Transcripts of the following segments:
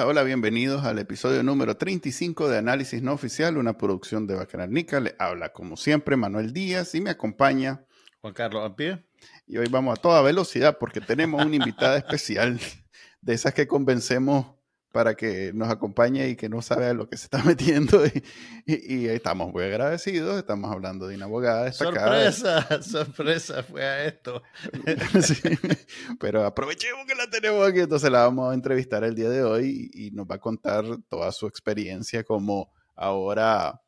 Hola, hola, bienvenidos al episodio número 35 de Análisis No Oficial, una producción de Bacanal Nica. Le habla como siempre Manuel Díaz y me acompaña Juan Carlos. Y hoy vamos a toda velocidad porque tenemos una invitada especial de esas que convencemos para que nos acompañe y que no sabe a lo que se está metiendo. Y, estamos muy agradecidos. Estamos hablando de una abogada destacada. Sorpresa, sorpresa fue a esto. pero aprovechemos que la tenemos aquí. Entonces la vamos a entrevistar el día de hoy y, nos va a contar toda su experiencia como ahora,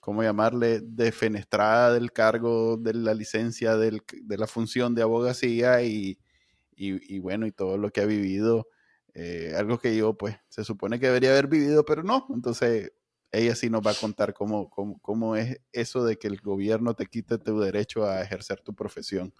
¿cómo llamarle? Defenestrada del cargo de la licencia de la función de abogacía y, y bueno, y todo lo que ha vivido eh, algo que yo, pues, se supone que debería haber vivido, pero no. Entonces, ella sí nos va a contar cómo, cómo, cómo es eso de que el gobierno te quite tu derecho a ejercer tu profesión.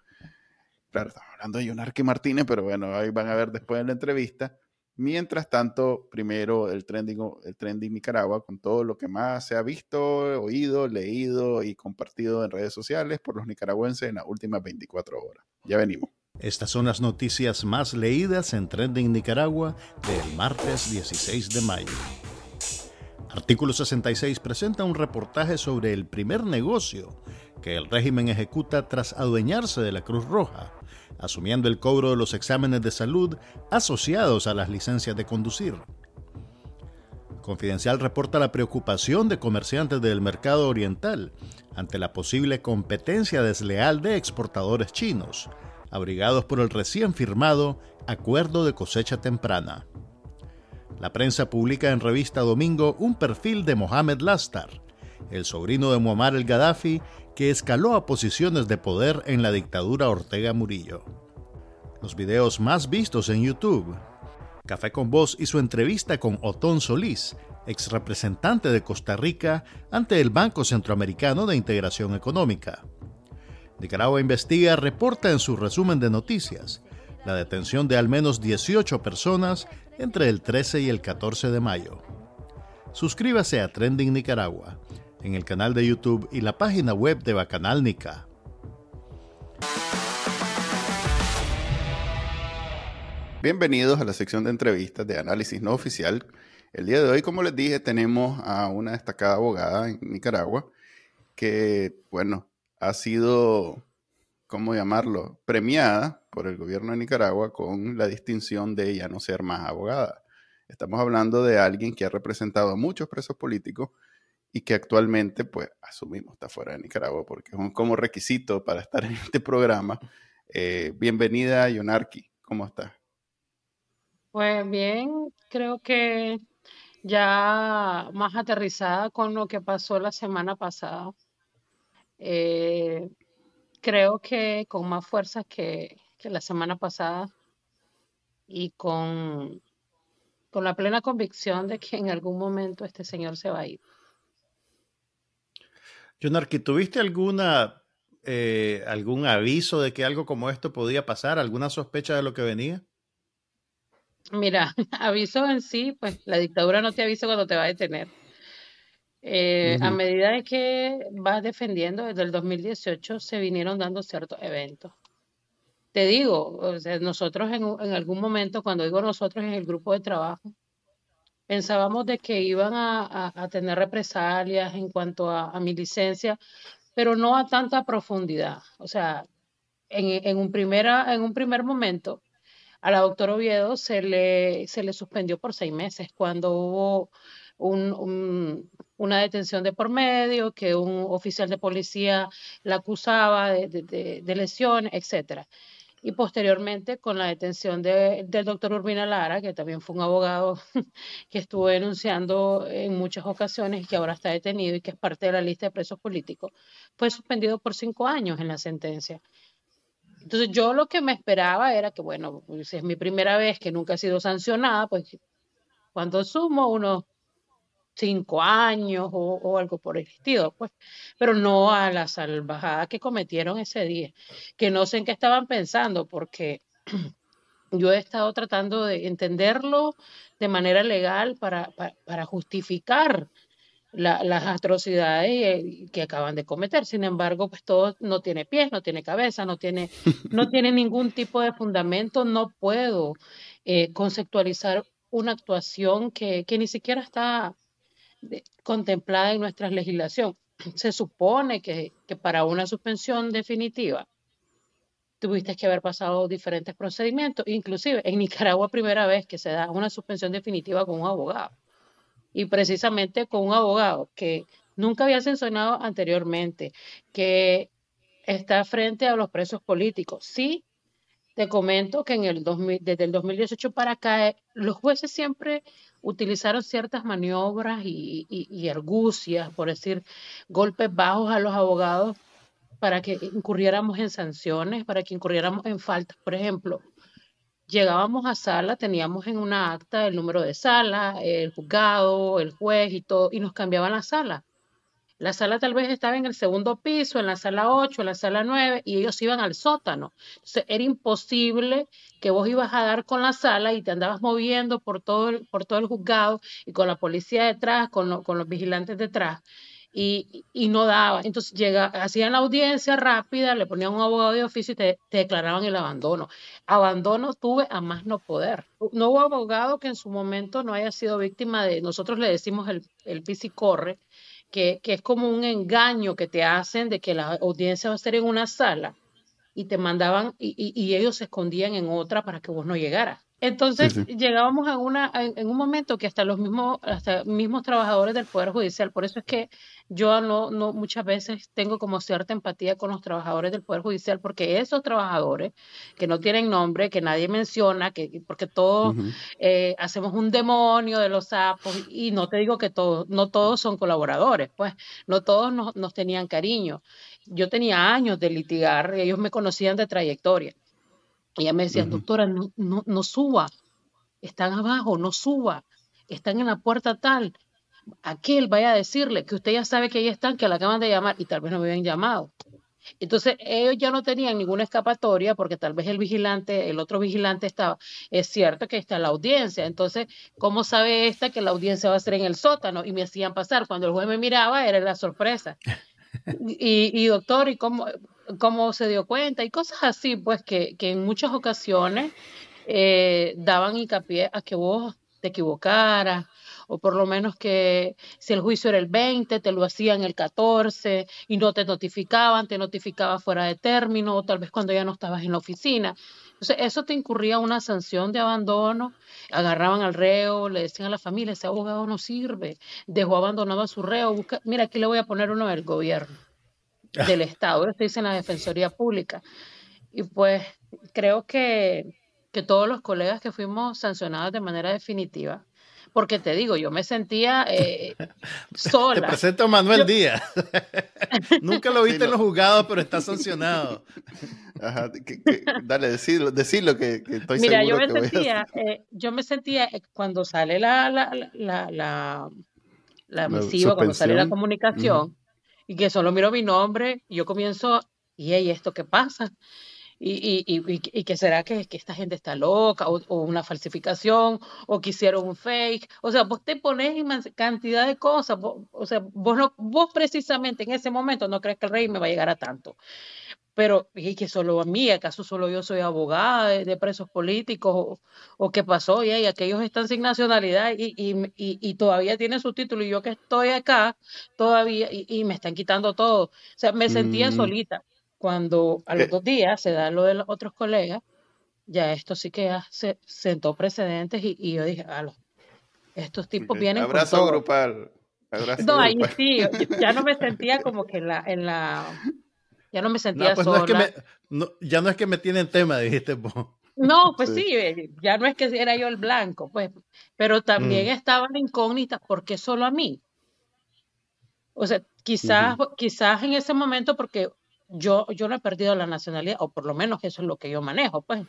Claro, estamos hablando de Yonarque Martínez, pero bueno, ahí van a ver después en la entrevista. Mientras tanto, primero el trending, el trending Nicaragua con todo lo que más se ha visto, oído, leído y compartido en redes sociales por los nicaragüenses en las últimas 24 horas. Ya venimos. Estas son las noticias más leídas en Trending Nicaragua del martes 16 de mayo. Artículo 66 presenta un reportaje sobre el primer negocio que el régimen ejecuta tras adueñarse de la Cruz Roja, asumiendo el cobro de los exámenes de salud asociados a las licencias de conducir. Confidencial reporta la preocupación de comerciantes del mercado oriental ante la posible competencia desleal de exportadores chinos, abrigados por el recién firmado Acuerdo de Cosecha Temprana. La prensa publica en revista Domingo un perfil de Mohamed Lastar, el sobrino de Muammar el Gaddafi, que escaló a posiciones de poder en la dictadura Ortega Murillo. Los videos más vistos en YouTube. Café con Voz y su entrevista con Otón Solís, ex representante de Costa Rica ante el Banco Centroamericano de Integración Económica. Nicaragua Investiga reporta en su resumen de noticias la detención de al menos 18 personas entre el 13 y el 14 de mayo. Suscríbase a Trending Nicaragua en el canal de YouTube y la página web de Bacanal Nica. Bienvenidos a la sección de entrevistas de análisis no oficial. El día de hoy, como les dije, tenemos a una destacada abogada en Nicaragua que, bueno, ha sido, ¿cómo llamarlo?, premiada por el gobierno de Nicaragua con la distinción de ya no ser más abogada. Estamos hablando de alguien que ha representado a muchos presos políticos y que actualmente, pues, asumimos, está fuera de Nicaragua porque es un, como requisito para estar en este programa. Eh, bienvenida, Yonarki, ¿cómo estás? Pues bien, creo que ya más aterrizada con lo que pasó la semana pasada. Eh, creo que con más fuerza que, la semana pasada y con, con la plena convicción de que en algún momento este señor se va a ir. Jonarki, ¿tuviste alguna, eh, algún aviso de que algo como esto podía pasar? ¿Alguna sospecha de lo que venía? Mira, aviso en sí, pues la dictadura no te avisa cuando te va a detener. Eh, a medida de que vas defendiendo, desde el 2018 se vinieron dando ciertos eventos. Te digo, nosotros en, algún momento, cuando digo nosotros en el grupo de trabajo, pensábamos de que iban a, tener represalias en cuanto a, mi licencia, pero no a tanta profundidad. O sea, en, un, primera, en un primer momento, a la doctora Oviedo se le, se le suspendió por seis meses cuando hubo un, una detención de por medio, que un oficial de policía la acusaba de, de, de, lesiones, etcétera. Y posteriormente, con la detención del doctor Urbina Lara, que también fue un abogado que estuvo denunciando en muchas ocasiones y que ahora está detenido y que es parte de la lista de presos políticos, fue suspendido por cinco años en la sentencia. Entonces yo lo que me esperaba era que, bueno, pues es mi primera vez que nunca he sido sancionada, pues cuando sumo unos cinco años o, algo por el estilo, pues, pero no a la salvajada que cometieron ese día, que no sé en qué estaban pensando, porque yo he estado tratando de entenderlo de manera legal para, para, justificar las atrocidades que acaban de cometer. Sin embargo, pues todo no tiene pies, no tiene cabeza, no tiene, no tiene ningún tipo de fundamento. No puedo eh, conceptualizar una actuación que, que ni siquiera está contemplada en nuestra legislación. Se supone que, para una suspensión definitiva tuviste que haber pasado diferentes procedimientos, inclusive en Nicaragua primera vez que se da una suspensión definitiva con un abogado. Y precisamente con un abogado que nunca había sancionado anteriormente, que está frente a los presos políticos. Sí, te comento que en el desde el 2018 para acá, eh, los jueces siempre utilizaron ciertas maniobras y, y argucias, por decir, golpes bajos a los abogados para que incurriéramos en sanciones, para que incurriéramos en faltas. Por ejemplo, llegábamos a sala, teníamos en una acta el número de sala, el juzgado, el juez y todo, y nos cambiaban la sala. La sala tal vez estaba en el segundo piso, en la sala 8, en la sala 9, y ellos iban al sótano. Entonces era imposible que vos ibas a dar con la sala y te andabas moviendo por todo el, por todo el juzgado y con la policía detrás, con, con los vigilantes detrás y, y, no daba. Entonces llega, hacían la audiencia rápida, le ponían un abogado de oficio y te, declaraban el abandono. Abandono tuve a más no poder. No hubo abogado que en su momento no haya sido víctima de, nosotros le decimos el, el corre, que, que es como un engaño que te hacen de que la audiencia va a ser en una sala y te mandaban y, y, y ellos se escondían en otra para que vos no llegaras. Entonces llegábamos a una, en, un momento que hasta los mismos, hasta mismos trabajadores del Poder Judicial, por eso es que yo no, no muchas veces tengo como cierta empatía con los trabajadores del Poder Judicial, porque esos trabajadores que no tienen nombre, que nadie menciona, que porque todos eh, hacemos un demonio de los sapos, y no te digo que todos, no todos son colaboradores, pues no todos nos, nos tenían cariño. Yo tenía años de litigar, ellos me conocían de trayectoria ella me decía, doctora, no, no, no suba, están abajo, no suba, están en la puerta tal. Aquel vaya a decirle que usted ya sabe que ahí están, que la acaban de llamar y tal vez no me habían llamado. Entonces ellos ya no tenían ninguna escapatoria porque tal vez el vigilante, el otro vigilante estaba, es cierto que está la audiencia. Entonces, ¿cómo sabe esta que la audiencia va a ser en el sótano? Y me hacían pasar. Cuando el juez me miraba, era la sorpresa. Y, y doctor, ¿y cómo? cómo se dio cuenta y cosas así, pues que, que en muchas ocasiones eh, daban hincapié a que vos te equivocaras o por lo menos que si el juicio era el 20, te lo hacían el 14 y no te notificaban, te notificaba fuera de término o tal vez cuando ya no estabas en la oficina. Entonces, eso te incurría una sanción de abandono, agarraban al reo, le decían a la familia, ese abogado no sirve, dejó abandonado a su reo, busca, mira, aquí le voy a poner uno del gobierno del Estado, esto dice en la Defensoría Pública. Y pues creo que, que todos los colegas que fuimos sancionados de manera definitiva, porque te digo, yo me sentía eh, sola. Te presento a Manuel Díaz. Nunca lo viste en los juzgados, pero está sancionado. Ajá, dale, decilo, decilo que, que estoy Mira, seguro yo me que voy a- sentía, eh, yo me sentía eh, cuando sale la, la, la, la, la, misiva, cuando sale la comunicación, y que solo miro mi nombre, y yo comienzo, y hey, ¿esto qué pasa? Y, y, y, y, que será que, que esta gente está loca o, o una falsificación o que hicieron un fake. O sea, vos te pones en cantidad de cosas. vos- o sea, vos, no, vos precisamente en ese momento no crees que el rey me va a llegar a tanto. Pero, ¿y que solo a mí? ¿Acaso solo yo soy abogada de, de presos políticos? ¿O, o qué pasó? Y, aquellos están sin nacionalidad y, y, y, todavía tienen su título y yo que estoy acá todavía y, y me están quitando todo. O sea, me sentía Mm. solita. Cuando a los dos días se da lo de los otros colegas, ya esto sí que ya se sentó precedentes y, y yo dije, "Alo, estos tipos vienen con Abrazo todo". grupal. Abrazo No, ahí grupal. sí, yo- ya no me sentía como que en la, en la, ya no me sentía No, pues sola. no es que me, no- ya no es que me tienen tema, dijiste vos. No, pues Sí. sí, eh, ya no es que era yo el blanco, pues, pero también Mm. estaba la incógnita, ¿por qué solo a mí? O sea, quizás, quizás en ese momento, porque yo, yo no he perdido la nacionalidad, o por lo menos eso es lo que yo manejo, pues.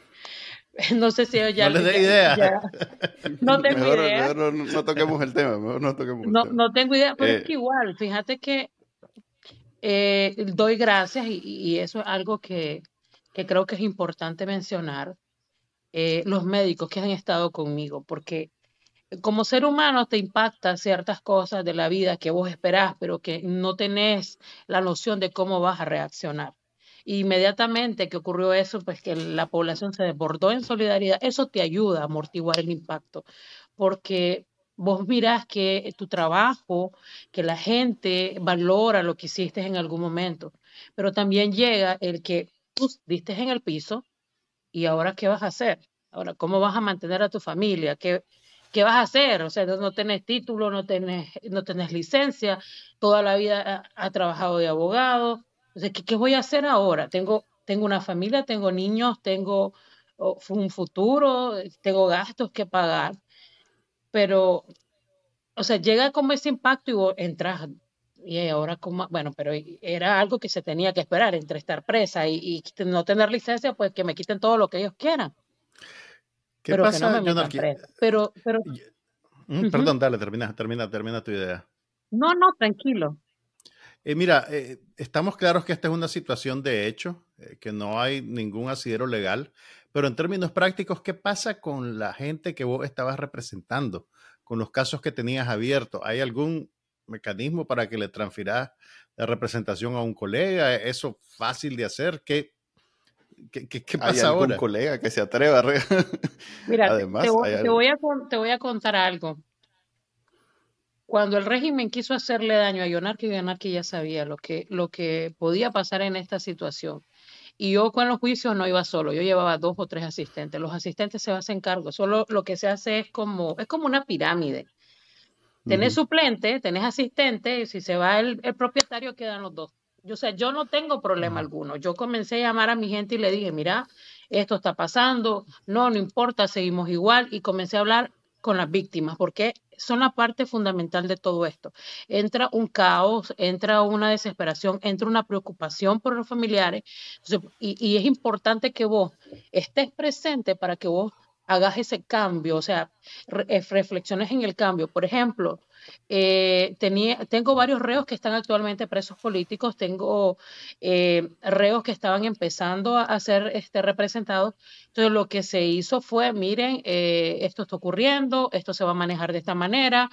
No sé si ya... No les dé idea. ya- no tengo mejor, idea. mejor no, no toquemos el tema. Mejor no toquemos el No, tema. no tengo idea, pero Eh. es que igual, fíjate que eh, doy gracias y, y eso es algo que, que creo que es importante mencionar, eh, los médicos que han estado conmigo, porque como ser humano te impacta ciertas cosas de la vida que vos esperás, pero que no tenés la noción de cómo vas a reaccionar. Inmediatamente que ocurrió eso, pues que la población se desbordó en solidaridad, eso te ayuda a amortiguar el impacto, porque vos mirás que tu trabajo, que la gente valora lo que hiciste en algún momento, pero también llega el que tú diste en el piso y ahora qué vas a hacer, ahora cómo vas a mantener a tu familia, qué, qué vas a hacer, o sea, no tenés título, no tenés, no tenés licencia, toda la vida ha, trabajado de abogado, o sea, ¿qué, ¿qué, voy a hacer ahora? Tengo, tengo una familia, tengo niños, tengo un futuro, tengo gastos que pagar, pero, o sea, llega como ese impacto y entras, y ahora como, bueno, pero era algo que se tenía que esperar entre estar presa y, no tener licencia, pues que me quiten todo lo que ellos quieran. ¿Qué pero pasa, que no me Pero, pero... Mm, perdón, dale, termina, termina, termina tu idea. No, no, tranquilo. Eh, mira, eh, estamos claros que esta es una situación de hecho, eh, que no hay ningún asidero legal, pero en términos prácticos, ¿qué pasa con la gente que vos estabas representando, con los casos que tenías abiertos? ¿Hay algún mecanismo para que le transfieras la representación a un colega? ¿Eso fácil de hacer? ¿Qué, qué, qué, pasa ¿Hay algún colega que se atreva a... Mira, Además, te, voy, te, voy a, te voy a contar algo. Cuando el régimen quiso hacerle daño a Yonarki, Yonarki ya sabía lo que, lo que podía pasar en esta situación. Y yo con los juicios no iba solo, yo llevaba dos o tres asistentes. Los asistentes se hacen cargo, solo lo que se hace es como, es como una pirámide. Tenés suplente, tenés asistente, y si se va el, propietario quedan los dos. Yo, o sea, yo no tengo problema alguno. Yo comencé a llamar a mi gente y le dije, mira, esto está pasando, no, no importa, seguimos igual. Y comencé a hablar con las víctimas, porque son la parte fundamental de todo esto. Entra un caos, entra una desesperación, entra una preocupación por los familiares, y, es importante que vos estés presente para que vos hagas ese cambio, o sea, eh, reflexiones en el cambio. Por ejemplo, eh, tenía, tengo varios reos que están actualmente presos políticos, tengo eh, reos que estaban empezando a, ser este, representados. Entonces lo que se hizo fue, miren, eh, esto está ocurriendo, esto se va a manejar de esta manera,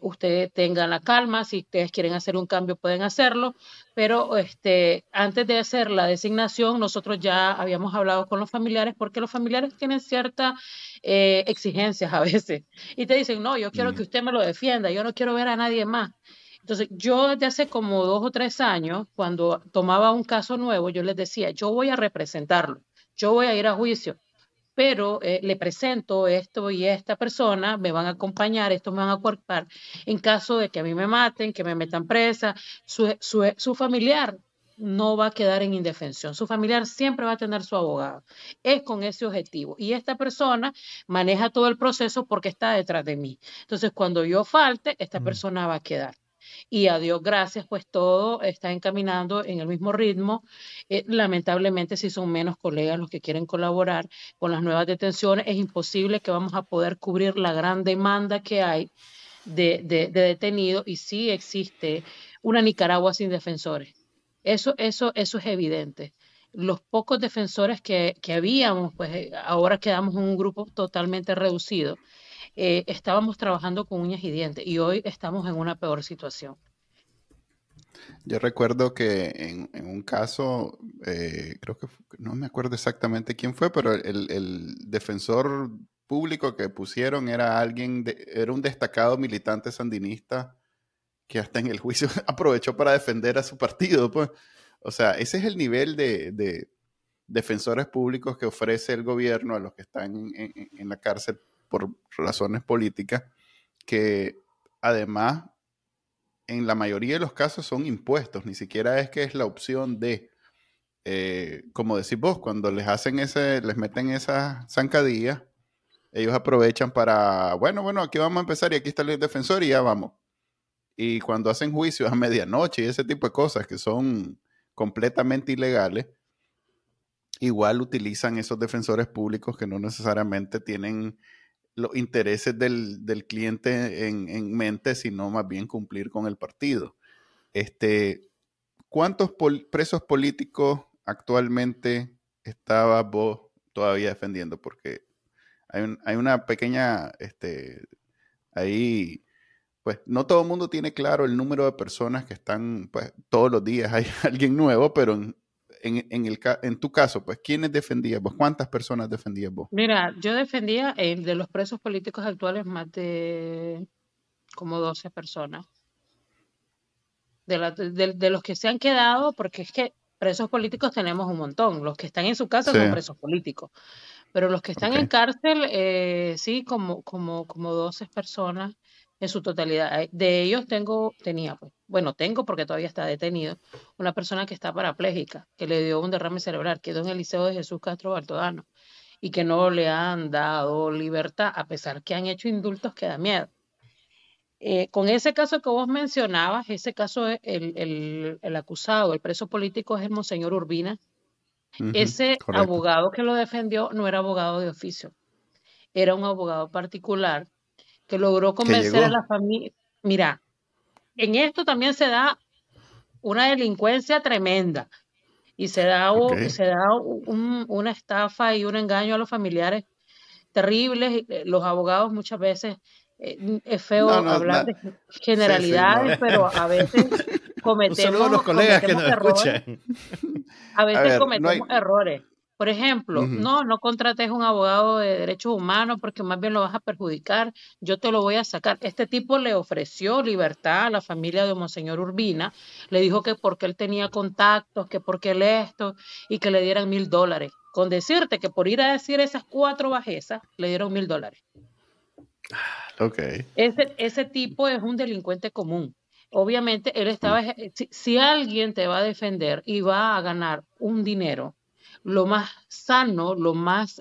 ustedes tengan la calma, si ustedes quieren hacer un cambio pueden hacerlo, pero este, antes de hacer la designación nosotros ya habíamos hablado con los familiares porque los familiares tienen ciertas exigencias a veces y te dicen, no, yo quiero que usted me lo defienda, yo no quiero ver a nadie más. Entonces, yo desde hace como dos o tres años, cuando tomaba un caso nuevo, yo les decía, yo voy a representarlo, yo voy a ir a juicio, pero eh, le presento esto y esta persona, me van a acompañar, esto me van a cuerpar, en caso de que a mí me maten, que me metan presa, su, su, su familiar no va a quedar en indefensión. Su familiar siempre va a tener su abogado. Es con ese objetivo. Y esta persona maneja todo el proceso porque está detrás de mí. Entonces, cuando yo falte, esta persona va a quedar. Y a Dios gracias, pues todo está encaminando en el mismo ritmo. Eh, lamentablemente, si son menos colegas los que quieren colaborar con las nuevas detenciones, es imposible que vamos a poder cubrir la gran demanda que hay de, de detenidos. Y sí existe una Nicaragua sin defensores eso, eso, eso es evidente. Los pocos defensores que, que habíamos, pues eh, ahora quedamos en un grupo totalmente reducido. Eh, estábamos trabajando con uñas y dientes y hoy estamos en una peor situación. Yo recuerdo que en, un caso, eh, creo que no me acuerdo exactamente quién fue, pero el, el defensor público que pusieron era alguien, era un destacado militante sandinista que hasta en el juicio aprovechó para defender a su partido. Pues. O sea, ese es el nivel de, defensores públicos que ofrece el gobierno a los que están en, la cárcel por razones políticas, que además en la mayoría de los casos son impuestos, ni siquiera es que es la opción de, eh, como decís vos, cuando les hacen ese, les meten esa zancadilla, ellos aprovechan para, bueno, bueno, aquí vamos a empezar y aquí está el defensor y ya vamos. Y cuando hacen juicios a medianoche y ese tipo de cosas que son completamente ilegales, igual utilizan esos defensores públicos que no necesariamente tienen los intereses del, cliente en, mente, sino más bien cumplir con el partido. Este, ¿Cuántos presos políticos actualmente estaba vos todavía defendiendo? Porque hay, hay una pequeña, este, ahí pues no todo el mundo tiene claro el número de personas que están, pues todos los días hay alguien nuevo, pero en, en, el, en tu caso, pues, ¿quiénes defendías vos? ¿Cuántas personas defendías vos? Mira, yo defendía el de los presos políticos actuales más de como 12 personas. De, la, de, los que se han quedado, porque es que presos políticos tenemos un montón. Los que están en su casa son presos políticos. Pero los que están en cárcel, eh, sí, como, como, como 12 personas en su totalidad. Eh, de ellos tengo, tenía, pues, bueno, tengo porque todavía está detenido, una persona que está parapléjica, que le dio un derrame cerebral, quedó en el Liceo de Jesús Castro Baltodano y que no le han dado libertad, a pesar que han hecho indultos que da miedo. Eh, con ese caso que vos mencionabas, ese caso, el, el, el acusado, el preso político es el Monseñor Urbina. ese abogado que lo defendió no era abogado de oficio, era un abogado particular que logró convencer a la familia. Mira, en esto también se da una delincuencia tremenda y se da, se da una estafa y un engaño a los familiares terribles. Eh, los abogados muchas veces, eh, es feo hablar de generalidades, pero a veces cometemos, los colegas que nos escuchan. A veces cometemos errores. Por ejemplo, no, no contrates un abogado de derechos humanos porque más bien lo vas a perjudicar, yo te lo voy a sacar. Este tipo le ofreció libertad a la familia de Monseñor Urbina, le dijo que porque él tenía contactos, que porque él esto, y que le dieran mil dólares. Con decirte que por ir a decir esas cuatro bajezas, le dieron mil dólares. Ok. Ese, ese tipo es un delincuente común. Obviamente, él estaba, si, si alguien te va a defender y va a ganar un dinero, lo más sano, lo más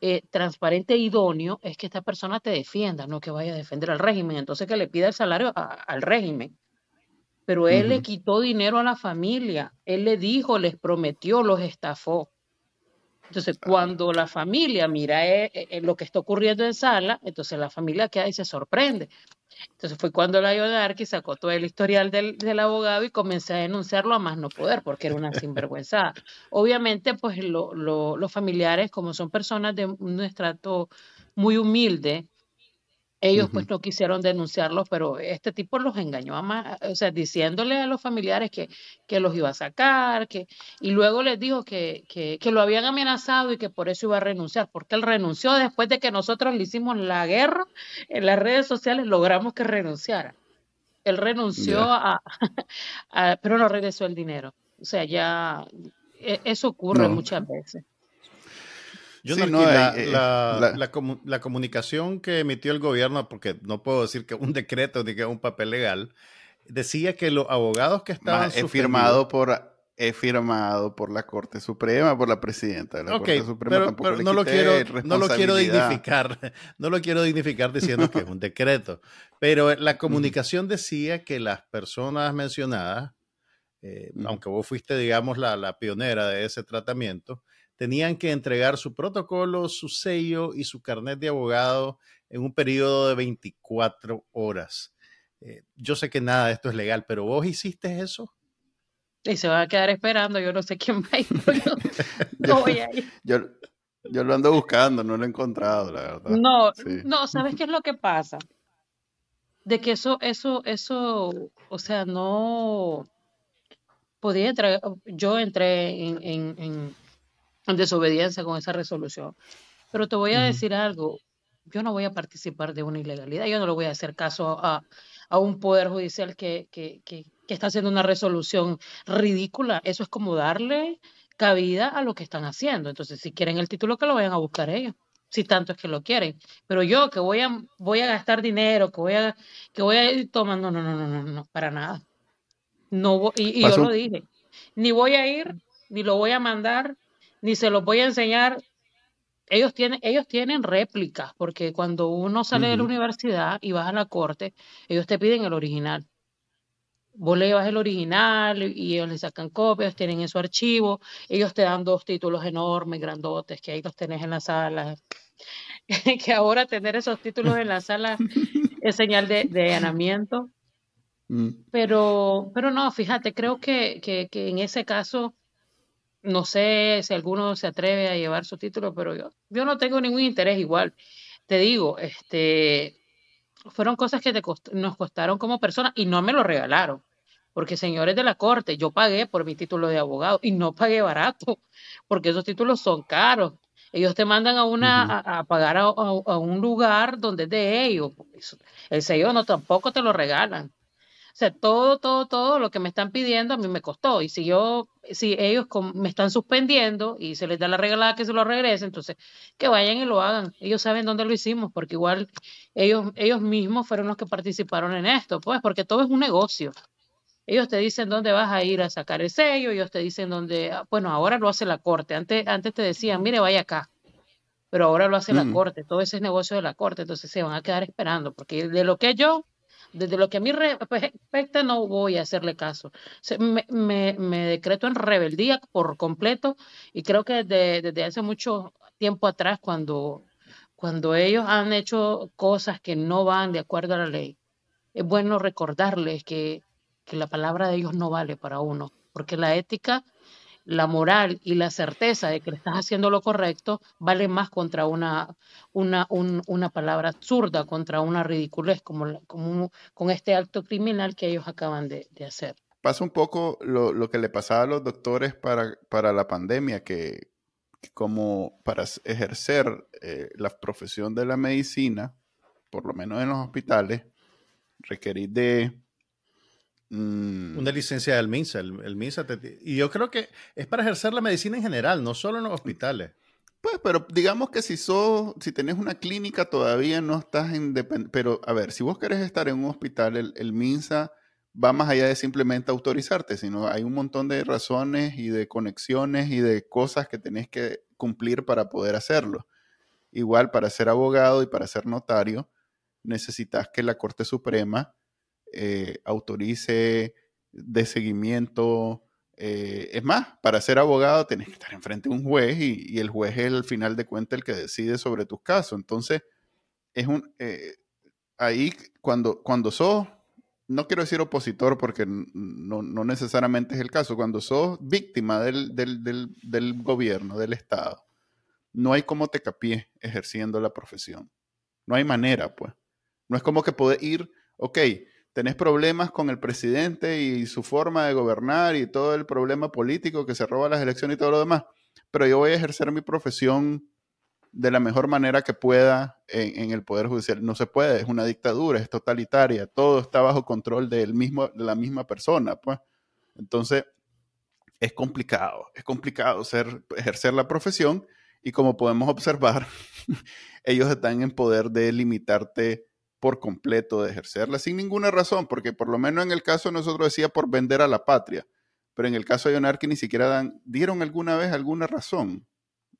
eh, transparente e idóneo es que esta persona te defienda, no que vaya a defender al régimen. Entonces que le pida el salario al régimen. Pero él le quitó dinero a la familia, él le dijo, les prometió, los estafó. Entonces, cuando la familia mira eh, eh, lo que está ocurriendo en sala, entonces la familia queda y se sorprende. Entonces fue cuando la Yodarki sacó todo el historial del, del, abogado y comencé a denunciarlo a más no poder, porque era una sinvergüenza. Obviamente, pues los familiares, como son personas de un estrato muy humilde, ellos pues no quisieron denunciarlos, pero este tipo los engañó a más, o sea, diciéndole a los familiares que, que los iba a sacar, que, y luego les dijo que, que, que, lo habían amenazado y que por eso iba a renunciar, porque él renunció después de que nosotros le hicimos la guerra en las redes sociales, logramos que renunciara. Él renunció a, pero no regresó el dinero. O sea, ya e, eso ocurre muchas veces. Yo no, la, eh, la, la, comunicación que emitió el gobierno, porque no puedo decir que un decreto ni que es un papel legal, decía que los abogados que estaban he firmado por he firmado por la Corte Suprema, por la presidenta de la Corte Suprema. Pero, no, lo quiero, no lo quiero dignificar, no lo quiero dignificar diciendo que es un decreto. Pero la comunicación decía que las personas mencionadas, eh, aunque vos fuiste, digamos, la, la pionera de ese tratamiento, tenían que entregar su protocolo, su sello y su carnet de abogado en un periodo de 24 horas. Eh, yo sé que nada de esto es legal, pero vos hiciste eso. Y se va a quedar esperando, yo no sé quién va a ir. no voy a ir. Yo, lo ando buscando, no lo he encontrado, la verdad. No, no, ¿sabes qué es lo que pasa? De que eso, eso, eso, o sea, no podía entrar, yo entré en en desobediencia con esa resolución. Pero te voy a decir algo, yo no voy a participar de una ilegalidad, yo no le voy a hacer caso a, a un poder judicial que, que, que, que, está haciendo una resolución ridícula. Eso es como darle cabida a lo que están haciendo. Entonces, si quieren el título, que lo vayan a buscar ellos, si tanto es que lo quieren. Pero yo que voy a, voy a gastar dinero, que voy a, que voy a ir tomando, no, no, no, no, no, para nada. No, y, y yo lo dije, ni voy a ir, ni lo voy a mandar, ni se los voy a enseñar. Ellos tienen, ellos tienen réplicas, porque cuando uno sale de la universidad y vas a la corte, ellos te piden el original. Vos le llevas el original y ellos le sacan copias, tienen en su archivo, ellos te dan dos títulos enormes, grandotes, que ahí los tenés en la sala. que ahora tener esos títulos en la sala es señal de, de allanamiento. Mm. Pero, pero no, fíjate, creo que, que, que en ese caso no sé si alguno se atreve a llevar su título, pero yo, yo no tengo ningún interés igual. Te digo, este, fueron cosas que te nos costaron como personas y no me lo regalaron. Porque señores de la corte, yo pagué por mi título de abogado y no pagué barato, porque esos títulos son caros. Ellos te mandan a una a, pagar a, un lugar donde es de ellos. El sello no tampoco te lo regalan. O sea, todo, todo, todo lo que me están pidiendo a mí me costó. Y si yo, si ellos me están suspendiendo y se les da la regalada que se lo regresen, entonces que vayan y lo hagan. Ellos saben dónde lo hicimos, porque igual ellos, ellos mismos fueron los que participaron en esto, pues, porque todo es un negocio. Ellos te dicen dónde vas a ir a sacar el sello, ellos te dicen dónde, ah, bueno, ahora lo hace la corte. Antes, antes te decían, mire, vaya acá. Pero ahora lo hace la mm. corte, todo ese es negocio de la corte, entonces se van a quedar esperando, porque de lo que yo, desde lo que a mí respecta, no voy a hacerle caso. Me, me, decreto en rebeldía por completo y creo que desde, desde hace mucho tiempo atrás, cuando, cuando ellos han hecho cosas que no van de acuerdo a la ley, es bueno recordarles que que la palabra de ellos no vale para uno, porque la ética, la moral y la certeza de que estás haciendo lo correcto vale más contra una, una, una palabra absurda, contra una ridiculez, como, como con este acto criminal que ellos acaban de, hacer. Pasa un poco lo, que le pasaba a los doctores para, para la pandemia, que, como para ejercer eh, la profesión de la medicina, por lo menos en los hospitales, requerir de Mm. Una licencia del MINSA. El, MINSA y yo creo que es para ejercer la medicina en general, no solo en los hospitales. Pues, pero digamos que si sos, si tenés una clínica todavía no estás independiente. Pero, a ver, si vos querés estar en un hospital, el, el, MINSA va más allá de simplemente autorizarte, sino hay un montón de razones y de conexiones y de cosas que tenés que cumplir para poder hacerlo. Igual, para ser abogado y para ser notario, necesitas que la Corte Suprema eh, autorice de seguimiento. Eh, es más, para ser abogado tenés que estar enfrente de un juez y, el juez es al final de cuentas el que decide sobre tus casos. Entonces, es un eh, ahí cuando, cuando sos, no quiero decir opositor porque no, necesariamente es el caso, cuando sos víctima del, del, gobierno, del Estado, no hay cómo te capié ejerciendo la profesión. No hay manera, pues. No es como que puedes ir, ok, tenés problemas con el presidente y su forma de gobernar y todo el problema político que se roba las elecciones y todo lo demás, pero yo voy a ejercer mi profesión de la mejor manera que pueda en, el Poder Judicial. No se puede, es una dictadura, es totalitaria, todo está bajo control del mismo, de la misma persona. Pues. Entonces, es complicado, es complicado ser, ejercer la profesión y como podemos observar, ellos están en poder de limitarte por completo de ejercerla sin ninguna razón, porque por lo menos en el caso de nosotros decía por vender a la patria, pero en el caso de Yonarki ni siquiera dan, dieron alguna vez alguna razón.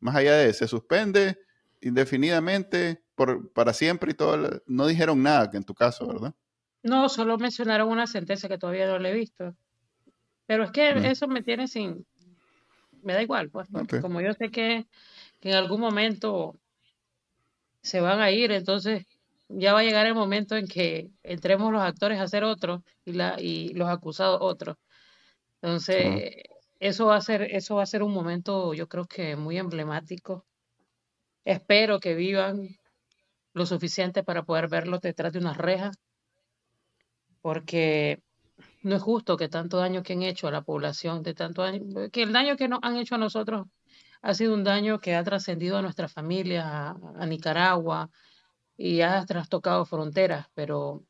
Más allá de, se suspende indefinidamente por, para siempre y todo, no dijeron nada que en tu caso, ¿verdad? No, solo mencionaron una sentencia que todavía no le he visto. Pero es que mm. eso me tiene sin, me da igual, pues, como yo sé que, que en algún momento se van a ir, entonces ya va a llegar el momento en que entremos los actores a hacer otro y, la, y los acusados otros. Entonces, eso, va a ser, eso va a ser un momento, yo creo que muy emblemático. Espero que vivan lo suficiente para poder verlo detrás de unas rejas, porque no es justo que tanto daño que han hecho a la población, de tanto que el daño que nos han hecho a nosotros ha sido un daño que ha trascendido a nuestra familia, a Nicaragua, y ha trastocado fronteras, pero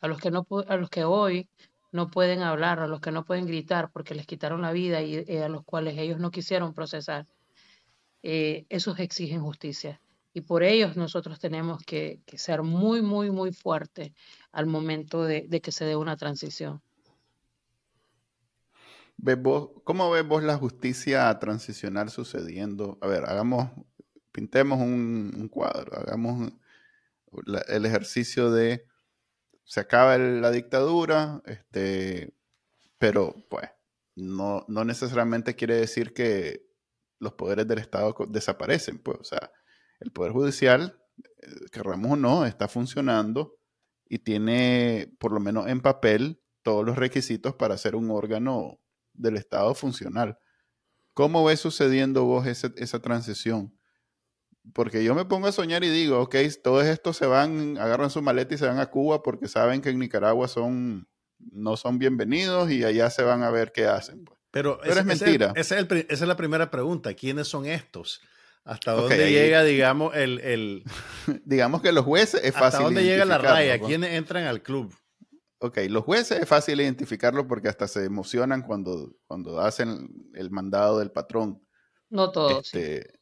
a los que no a los que hoy no pueden hablar, a los que no pueden gritar porque les quitaron la vida y eh, a los cuales ellos no quisieron procesar, eh, esos exigen justicia. Y por ellos nosotros tenemos que, ser muy, muy, muy fuertes al momento de, que se dé una transición. ¿Cómo ves vos la justicia transicional sucediendo? A ver, hagamos, pintemos un, un cuadro, hagamos el ejercicio de se acaba la dictadura, este, pero pues no, no necesariamente quiere decir que los poderes del Estado desaparecen, pues, o sea, el Poder Judicial, eh, querramos o no, está funcionando y tiene, por lo menos en papel, todos los requisitos para ser un órgano del Estado funcional. ¿Cómo ves sucediendo vos esa transición? Porque yo me pongo a soñar y digo, ok, todos estos se van, agarran su maleta y se van a Cuba porque saben que en Nicaragua son no son bienvenidos y allá se van a ver qué hacen. Pues. Pero, es mentira. esa es la primera pregunta. ¿Quiénes son estos? ¿Hasta dónde llega, digamos, el, digamos que los jueces es fácil. ¿Hasta dónde llega la raya? ¿Quiénes entran al club? Ok, los jueces es fácil identificarlo porque hasta se emocionan cuando, cuando hacen el mandado del patrón. No todos. Este,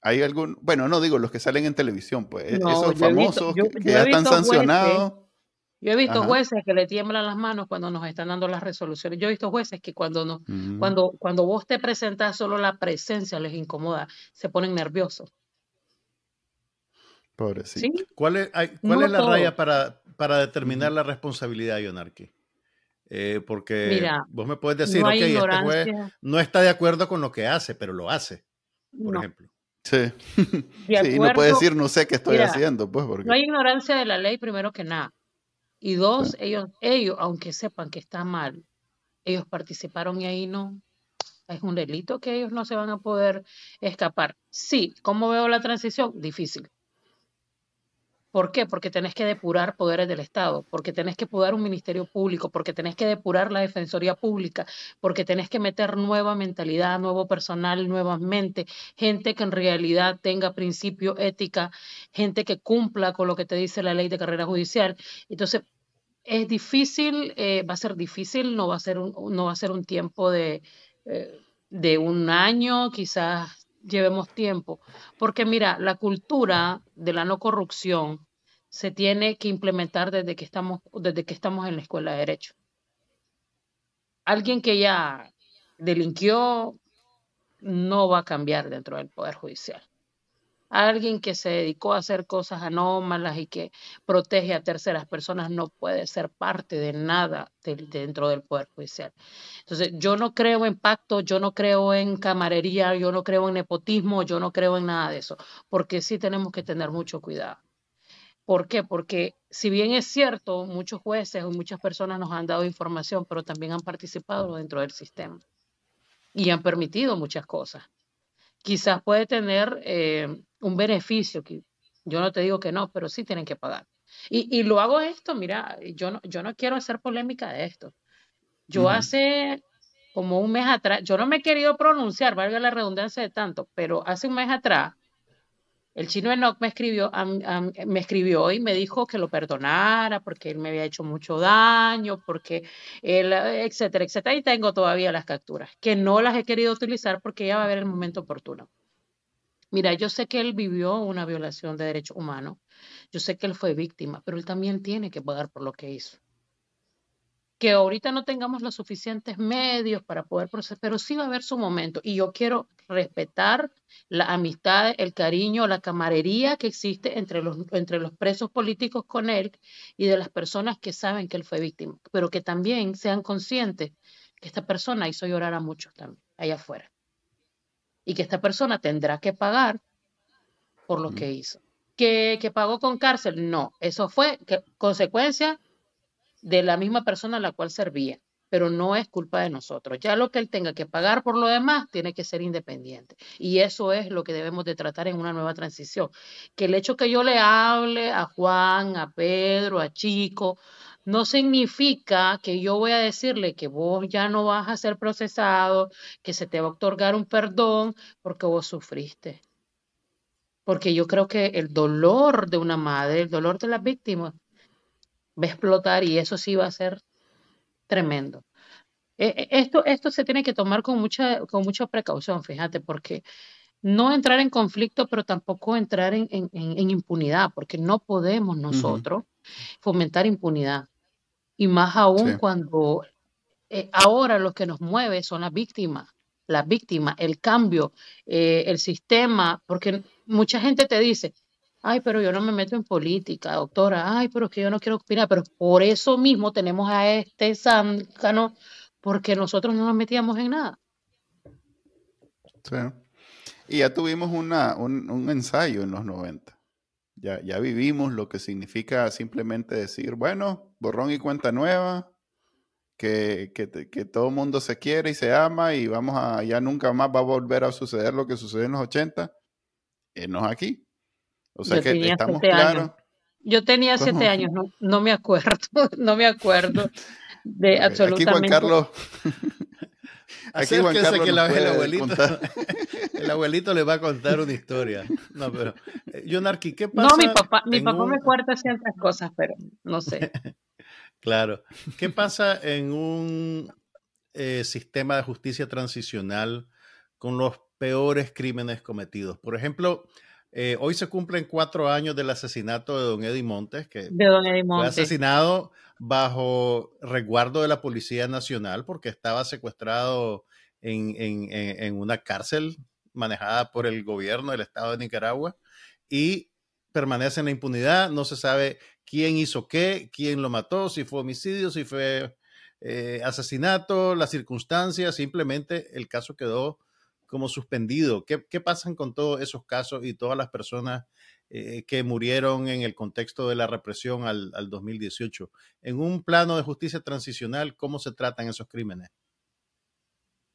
hay algún, bueno, no digo los que salen en televisión, pues, e-, esos famosos que, ya están sancionados. Yo he visto jueces que le tiemblan las manos cuando nos están dando las resoluciones. Yo he visto jueces que cuando no, cuando, cuando vos te presentas solo la presencia les incomoda, se ponen nerviosos. Pobrecito. ¿Cuál es, cuál es la raya para, para determinar la responsabilidad, Yonarki? Eh, porque vos me puedes decir, ok, este juez no está de acuerdo con lo que hace, pero lo hace, por ejemplo. Sí. sí, no puede decir, no sé qué estoy haciendo, pues. Porque... No hay ignorancia de la ley, primero que nada. Y dos, ellos, ellos, aunque sepan que está mal, ellos participaron y ahí no. Es un delito que ellos no se van a poder escapar. Sí, ¿cómo veo la transición? Difícil. ¿Por qué? Porque tenés que depurar poderes del Estado, porque tenés que depurar un ministerio público, porque tenés que depurar la defensoría pública, porque tenés que meter nueva mentalidad, nuevo personal, nuevamente, gente que en realidad tenga principio, ética, gente que cumpla con lo que te dice la ley de carrera judicial. Entonces, es difícil, eh, va a ser difícil, no va a ser un, no va a ser un tiempo de, eh, de un año, quizás llevemos tiempo. Porque mira, la cultura de la no corrupción se tiene que implementar desde que estamos, desde que estamos en la escuela de derecho. Alguien que ya delinquió no va a cambiar dentro del Poder Judicial alguien que se dedicó a hacer cosas anómalas y que protege a terceras personas no puede ser parte de nada dentro del Poder Judicial. Entonces, yo no creo en pacto, yo no creo en camarería, yo no creo en nepotismo, yo no creo en nada de eso, porque sí tenemos que tener mucho cuidado. ¿Por qué? Porque si bien es cierto, muchos jueces o muchas personas nos han dado información, pero también han participado dentro del sistema y han permitido muchas cosas quizás puede tener eh, un beneficio, que yo no te digo que no, pero sí tienen que pagar. Y, lo hago esto, mira, yo no, yo no quiero hacer polémica de esto. Yo hace como un mes atrás, yo no me he querido pronunciar, valga la redundancia de tanto, pero hace un mes atrás el chino Enoch me escribió, me escribió y me dijo que lo perdonara porque él me había hecho mucho daño, porque él, etcétera, etcétera. Y tengo todavía las capturas, que no las he querido utilizar porque ya va a haber el momento oportuno. Mira, yo sé que él vivió una violación de derechos humanos, yo sé que él fue víctima, pero él también tiene que pagar por lo que hizo que ahorita no tengamos los suficientes medios para poder procesar, pero sí va a haber su momento. Y yo quiero respetar la amistad, el cariño, la camarería que existe entre los, entre los presos políticos con él y de las personas que saben que él fue víctima, pero que también sean conscientes que esta persona hizo llorar a muchos también allá afuera. Y que esta persona tendrá que pagar por lo que hizo. ¿Que, que pagó con cárcel? No, eso fue que, consecuencia de la misma persona a la cual servía, pero no es culpa de nosotros. Ya lo que él tenga que pagar por lo demás tiene que ser independiente. Y eso es lo que debemos de tratar en una nueva transición. Que el hecho que yo le hable a Juan, a Pedro, a Chico, no significa que yo voy a decirle que vos ya no vas a ser procesado, que se te va a otorgar un perdón porque vos sufriste. Porque yo creo que el dolor de una madre, el dolor de las víctimas, va a explotar y eso sí va a ser tremendo. E, e, esto, esto se tiene que tomar con mucha, con mucha precaución, fíjate, porque no entrar en conflicto, pero tampoco entrar en, impunidad, porque no podemos nosotros fomentar impunidad. Y más aún cuando eh, ahora lo que nos mueve son las víctimas, las víctimas, el cambio, eh, el sistema, porque mucha gente te dice, Ay, pero yo no me meto en política, doctora. Ay, pero es que yo no quiero opinar. Pero por eso mismo tenemos a este záncano, porque nosotros no nos metíamos en nada. Sí. Y ya tuvimos una, un, ensayo en los 90. Ya, ya vivimos lo que significa simplemente decir, bueno, borrón y cuenta nueva, que, que, que todo el mundo se quiere y se ama y vamos a, ya nunca más va a volver a suceder lo que sucedió en los 80. Enos aquí. O sea que estamos claros. Yo tenía siete años, no, no me acuerdo, no me acuerdo. de absolutamente. Aquí Juan Carlos. Aquí Juan Carlos que el, abuelito, el abuelito le va a contar una historia. No, pero, eh, ¿qué pasa? No, mi papá, mi papá me cuenta ciertas cosas, pero no sé. claro. ¿Qué pasa en un eh, sistema de justicia transicional con los peores crímenes cometidos? Por ejemplo, eh, hoy se cumplen cuatro años del asesinato de don Eddie Montes, que fue asesinado bajo resguardo de la Policía Nacional porque estaba secuestrado en, en, una cárcel manejada por el gobierno del Estado de Nicaragua y permanece en la impunidad. No se sabe quién hizo qué, quién lo mató, si fue homicidio, si fue eh, asesinato, las circunstancias, simplemente el caso quedó como suspendido. ¿Qué, pasan con todos esos casos y todas las personas eh, que murieron en el contexto de la represión al, al 2018? En un plano de justicia transicional, ¿cómo se tratan esos crímenes?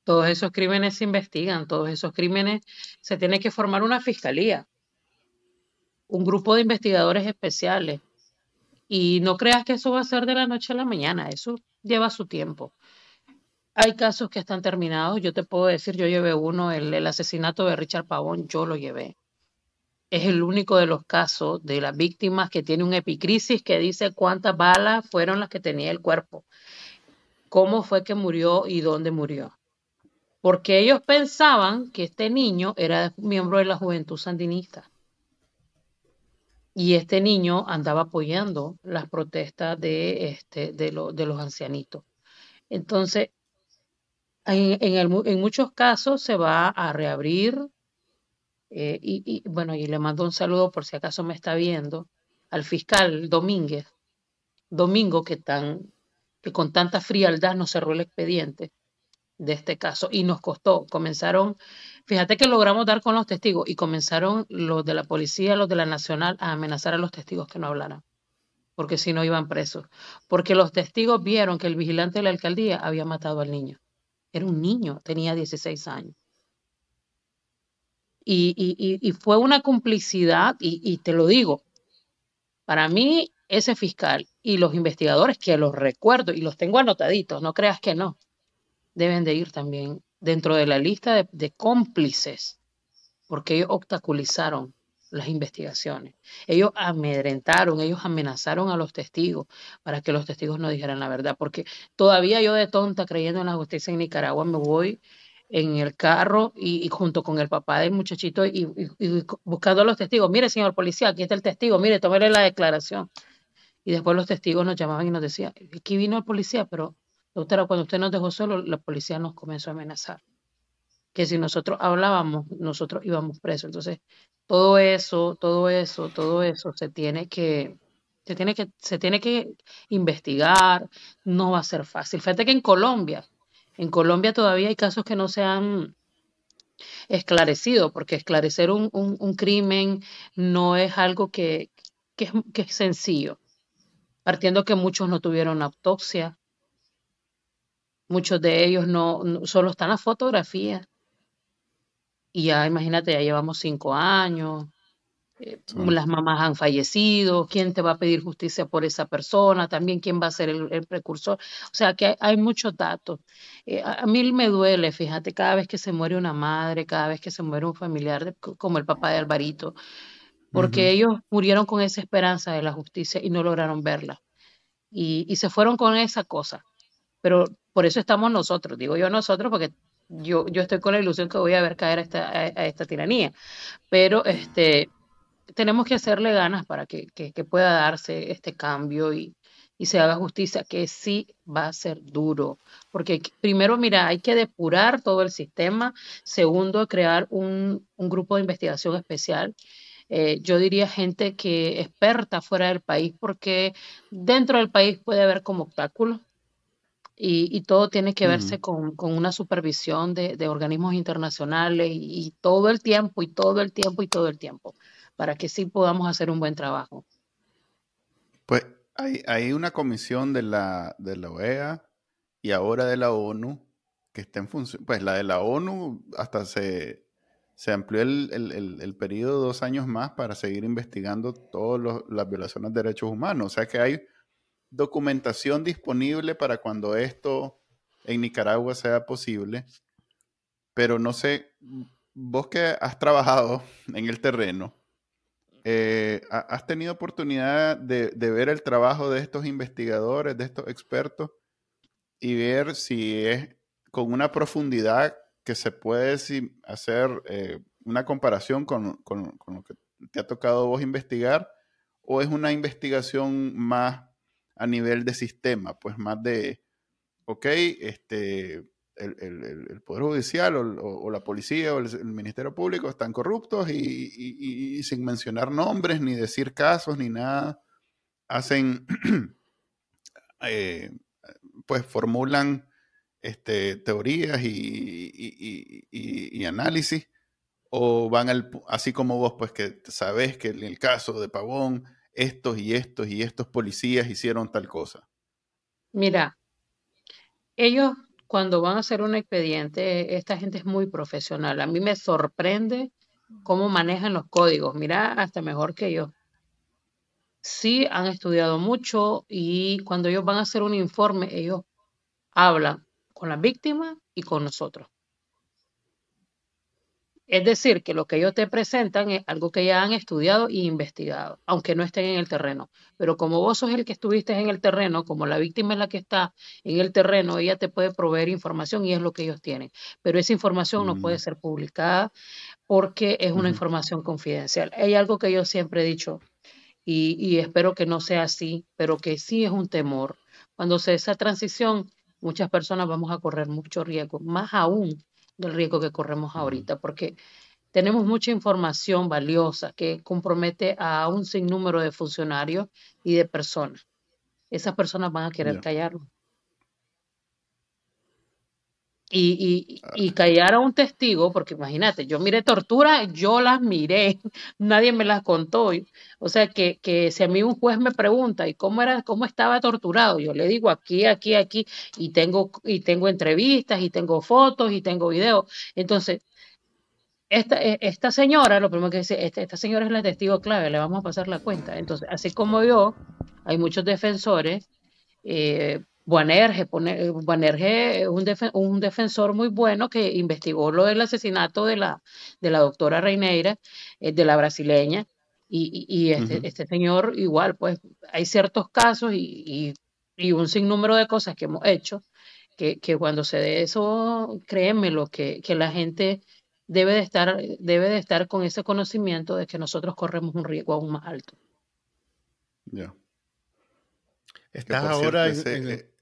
Todos esos crímenes se investigan, todos esos crímenes se tiene que formar una fiscalía, un grupo de investigadores especiales. Y no creas que eso va a ser de la noche a la mañana, eso lleva su tiempo. Hay casos que están terminados. Yo te puedo decir, yo llevé uno, el, asesinato de Richard Pavón, yo lo llevé. Es el único de los casos de las víctimas que tiene un epicrisis que dice cuántas balas fueron las que tenía el cuerpo, cómo fue que murió y dónde murió. Porque ellos pensaban que este niño era miembro de la juventud sandinista. Y este niño andaba apoyando las protestas de, este, de, de los ancianitos. Entonces, en, muchos casos se va a reabrir, eh, y, bueno, y le mando un saludo por si acaso me está viendo, al fiscal Domínguez, Domingo, que, tan, que con tanta frialdad nos cerró el expediente de este caso y nos costó. Comenzaron, fíjate que logramos dar con los testigos y comenzaron los de la policía, los de la nacional a amenazar a los testigos que no hablaran, porque si no iban presos, porque los testigos vieron que el vigilante de la alcaldía había matado al niño. Era un niño, tenía 16 años. Y, fue una complicidad, y, te lo digo, para mí ese fiscal y los investigadores, que los recuerdo y los tengo anotaditos, no creas que no, deben de ir también dentro de la lista de, de cómplices, porque ellos obstaculizaron las investigaciones. Ellos amedrentaron, ellos amenazaron a los testigos para que los testigos no dijeran la verdad, porque todavía yo de tonta creyendo en la justicia en Nicaragua me voy en el carro y, junto con el papá del muchachito y, buscando a los testigos. Mire, señor policía, aquí está el testigo, mire, tómele la declaración. Y después los testigos nos llamaban y nos decían, aquí vino el policía, pero doctora, cuando usted nos dejó solo, la policía nos comenzó a amenazar. Que si nosotros hablábamos, nosotros íbamos presos. Entonces, todo eso, todo eso, todo eso se tiene que, se tiene que, se tiene que investigar, no va a ser fácil. Fíjate que en Colombia, en Colombia todavía hay casos que no se han esclarecido, porque esclarecer un, crimen no es algo que, que, es, sencillo. Partiendo que muchos no tuvieron autopsia, muchos de ellos no solo están las fotografías y ya imagínate, ya llevamos cinco años, eh, las mamás han fallecido, quién te va a pedir justicia por esa persona, también quién va a ser el, precursor. O sea que hay, muchos datos. Eh, a, mí me duele, fíjate, cada vez que se muere una madre, cada vez que se muere un familiar, como el papá de Alvarito, porque ellos murieron con esa esperanza de la justicia y no lograron verla. Y, y se fueron con esa cosa. Pero por eso estamos nosotros, digo yo nosotros, porque yo, yo estoy con la ilusión que voy a ver caer a esta, a, esta tiranía. Pero este, tenemos que hacerle ganas para que, pueda darse este cambio y, se haga justicia, que sí va a ser duro. Porque primero, mira, hay que depurar todo el sistema. Segundo, crear un, grupo de investigación especial. Eh, yo diría gente que experta fuera del país, porque dentro del país puede haber como obstáculos y, todo tiene que verse con, una supervisión de, organismos internacionales y, todo el tiempo y todo el tiempo y todo el tiempo para que sí podamos hacer un buen trabajo. Pues hay, una comisión de la, de la OEA y ahora de la ONU que está en función. Pues la de la ONU hasta se, se amplió el, el, el, periodo dos años más para seguir investigando todas las violaciones de derechos humanos. O sea que hay documentación disponible para cuando esto en Nicaragua sea posible, pero no sé, vos que has trabajado en el terreno, eh, ¿has tenido oportunidad de, ver el trabajo de estos investigadores, de estos expertos, y ver si es con una profundidad que se puede hacer eh, una comparación con, con, lo que te ha tocado vos investigar, o es una investigación más a nivel de sistema, pues más de, ok, este, el, Poder Judicial o, la policía o el, Ministerio Público están corruptos y, sin mencionar nombres, ni decir casos, ni nada, hacen, eh, pues formulan este, teorías y, análisis, o van al, así como vos, pues que sabes que en el caso de Pavón, estos y estos y estos policías hicieron tal cosa. Mira, ellos cuando van a hacer un expediente, esta gente es muy profesional. A mí me sorprende cómo manejan los códigos. Mira, hasta mejor que yo. Sí, han estudiado mucho y cuando ellos van a hacer un informe, ellos hablan con la víctima y con nosotros. Es decir, que lo que ellos te presentan es algo que ya han estudiado y investigado, aunque no estén en el terreno. Pero como vos sos el que estuviste en el terreno, como la víctima es la que está en el terreno, ella te puede proveer información y es lo que ellos tienen. Pero esa información no puede mm. ser publicada porque es una información confidencial. Hay algo que yo siempre he dicho y, y espero que no sea así, pero que sí es un temor. Cuando se esa transición, muchas personas vamos a correr mucho riesgo, más aún del riesgo que corremos ahorita, porque tenemos mucha información valiosa que compromete a un sinnúmero de funcionarios y de personas. Esas personas van a querer callarlo. Y, ah. y, callar a un testigo, porque imagínate, yo miré tortura, yo las miré, nadie me las contó. O sea, que, que si a mí un juez me pregunta, ¿y cómo era, cómo estaba torturado? Yo le digo aquí, aquí, aquí, y tengo, y tengo entrevistas, y tengo fotos, y tengo videos. Entonces, esta, e, esta señora, lo primero que dice, esta, esta señora es la testigo clave, le vamos a pasar la cuenta. Entonces, así como yo, hay muchos defensores, eh, Buanerge, es un, un, defensor muy bueno que investigó lo del asesinato de la, de la doctora Reineira, eh, de la brasileña, y, este, este, señor igual, pues hay ciertos casos y, un sinnúmero de cosas que hemos hecho, que, cuando se dé eso, créeme lo que, que la gente debe de, estar, debe de estar con ese conocimiento de que nosotros corremos un riesgo aún más alto. Ya. Estás ahora en, ese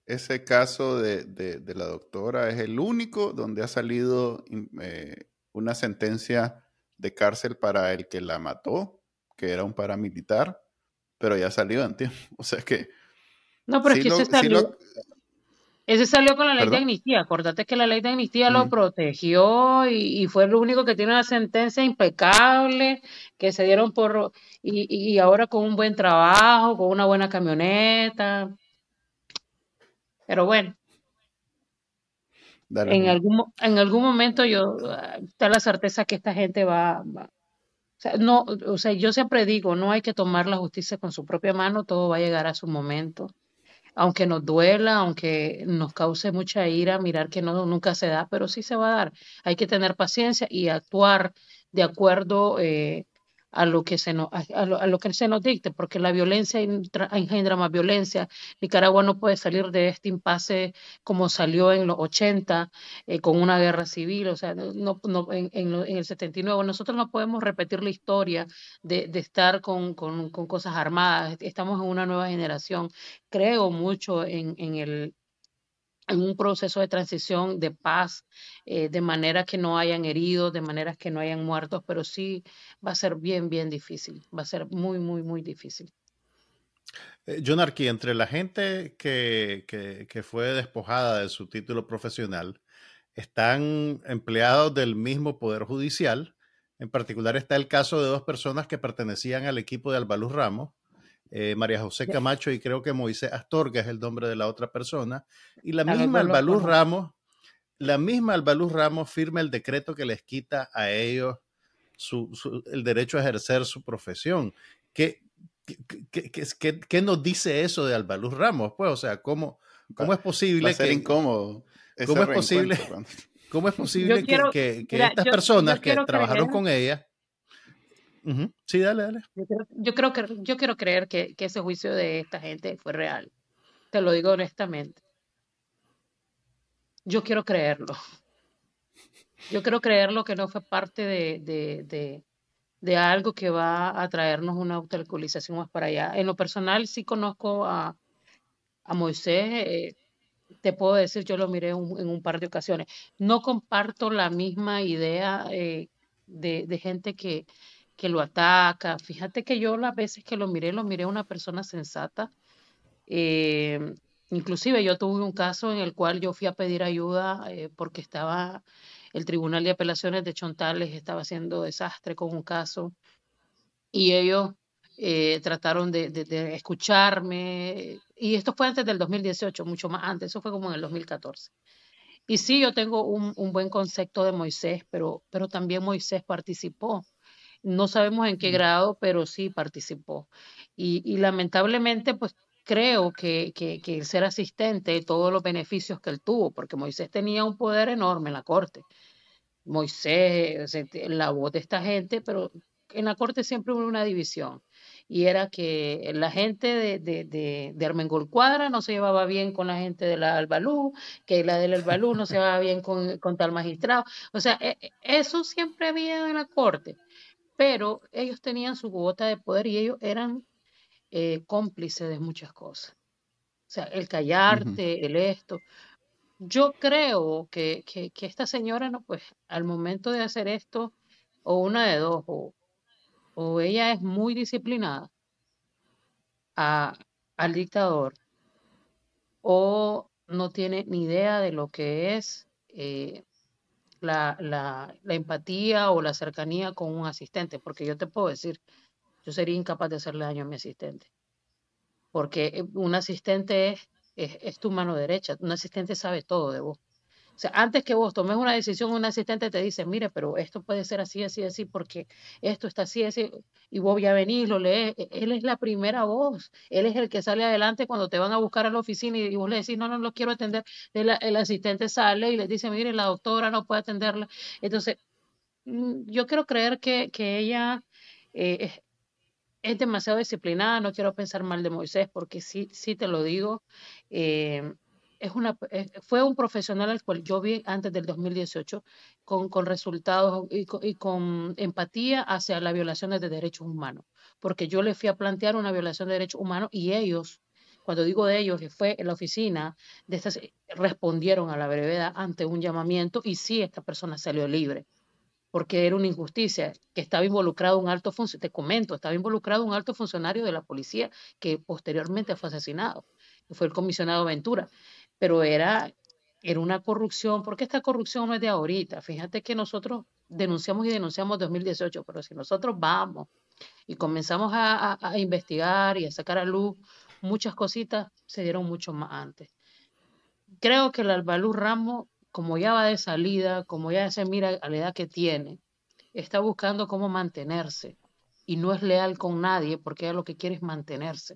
caso de, de, la doctora es el único donde ha salido eh, una sentencia de cárcel para el que la mató, que era un paramilitar, pero ya salió en tiempo. O sea que... No, pero es que ese salió... ese salió con la ley de amnistía. Acordate que la ley de amnistía lo protegió y, fue el único que tiene una sentencia impecable, que se dieron por... Y, y ahora con un buen trabajo, con una buena camioneta. Pero bueno. en, algún, en algún momento yo está la certeza que esta gente va, o sea, no, o sea, yo siempre digo, no hay que tomar la justicia con su propia mano, todo va a llegar a su momento. Aunque nos duela, aunque nos cause mucha ira, mirar que no nunca se da, pero sí se va a dar. Hay que tener paciencia y actuar de acuerdo eh, a lo que se nos, a, lo, que se nos dicte, porque la violencia engendra más violencia. Nicaragua no puede salir de este impasse como salió en los 80 eh, con una guerra civil, o sea, no, no, en, en, el 79. Nosotros no podemos repetir la historia de, de estar con, con, con, cosas armadas. Estamos en una nueva generación. Creo mucho en, en el en un proceso de transición de paz, eh, de manera que no hayan heridos, de manera que no hayan muertos, pero sí va a ser bien, bien difícil, va a ser muy, muy, muy difícil. Eh, John Arqui, entre la gente que, que, que, fue despojada de su título profesional, están empleados del mismo Poder Judicial. En particular está el caso de dos personas que pertenecían al equipo de Albaluz Ramos, eh, María José Camacho y creo que Moisés Astorga es el nombre de la otra persona. Y la misma Albaluz Ramos, la misma Albaluz Ramos firma el decreto que les quita a ellos el derecho a ejercer su profesión. ¿Qué, ¿qué, nos dice eso de Albaluz Ramos? Pues, o sea, ¿cómo, cómo es posible va a ser que... incómodo. ¿Cómo es posible, ¿Cómo es posible que, estas personas que trabajaron con ella... Sí, dale, dale. Yo, creo, que, yo quiero creer que, ese juicio de esta gente fue real. Te lo digo honestamente. Yo quiero creerlo. Yo quiero creerlo que no fue parte de, de, algo que va a traernos una autoalcoholización más para allá. En lo personal sí conozco a, a Moisés, eh, te puedo decir, yo lo miré en un par de ocasiones. No comparto la misma idea eh, de, gente que, que lo ataca. Fíjate que yo las veces que lo miré, lo miré una persona sensata. Eh, inclusive yo tuve un caso en el cual yo fui a pedir ayuda porque estaba el Tribunal de Apelaciones de Chontales estaba haciendo desastre con un caso y ellos eh, trataron de, escucharme. Y esto fue antes del 2018, mucho más antes, eso fue como en el 2014. Y sí, yo tengo un, buen concepto de Moisés, pero, pero también Moisés participó. No sabemos en qué grado, pero sí participó. Y, y lamentablemente, pues creo que, que, que, el ser asistente, todos los beneficios que él tuvo, porque Moisés tenía un poder enorme en la corte. Moisés, la voz de esta gente, pero en la corte siempre hubo una división. Y era que la gente de, de, de, de Armengol Cuadra no se llevaba bien con la gente de la Albalú, que la del Albalú no se llevaba bien con, con tal magistrado. O sea, e, e, eso siempre había en la corte. Pero ellos tenían su cuota de poder y ellos eran eh, cómplice de muchas cosas. O sea, el callarte, el esto. Yo creo que, que, esta señora, no, pues al momento de hacer esto, o una de dos, o, o ella es muy disciplinada a, al dictador, o no tiene ni idea de lo que es eh, la, la, empatía o la cercanía con un asistente, porque yo te puedo decir, yo sería incapaz de hacerle daño a mi asistente. Porque eh, un asistente es, es, tu mano derecha, un asistente sabe todo de vos. O sea, antes que vos tomes una decisión, un asistente te dice, mire, pero esto puede ser así, así, así, porque esto está así, así, y vos ya venís, lo lees. E, él es la primera voz, él es el que sale adelante cuando te van a buscar a la oficina y, vos le decís, no, no lo quiero atender. El, el, asistente sale y le dice, mire, la doctora no puede atenderla. Entonces, mm, yo quiero creer que, que ella eh, es demasiado disciplinada, no quiero pensar mal de Moisés porque sí, sí te lo digo. Eh, es una, eh, fue un profesional al cual yo vi antes del 2018 con, con resultados y con, empatía hacia las violaciones de derechos humanos, porque yo le fui a plantear una violación de derechos humanos y ellos, cuando digo de ellos, que fue en la oficina de estas, respondieron a la brevedad ante un llamamiento y sí, esta persona salió libre porque era una injusticia, que estaba involucrado un alto funcionario, te comento, estaba involucrado un alto funcionario de la policía que posteriormente fue asesinado, fue el comisionado Ventura, pero era, era una corrupción, porque esta corrupción no es de ahorita, fíjate que nosotros denunciamos y denunciamos 2018, pero si nosotros vamos y comenzamos a, a investigar y a sacar a luz muchas cositas, se dieron mucho más antes. Creo que el Albalú Ramos como ya va de salida, como ya se mira a la edad que tiene, está buscando cómo mantenerse y no es leal con nadie porque ella lo que quiere es mantenerse.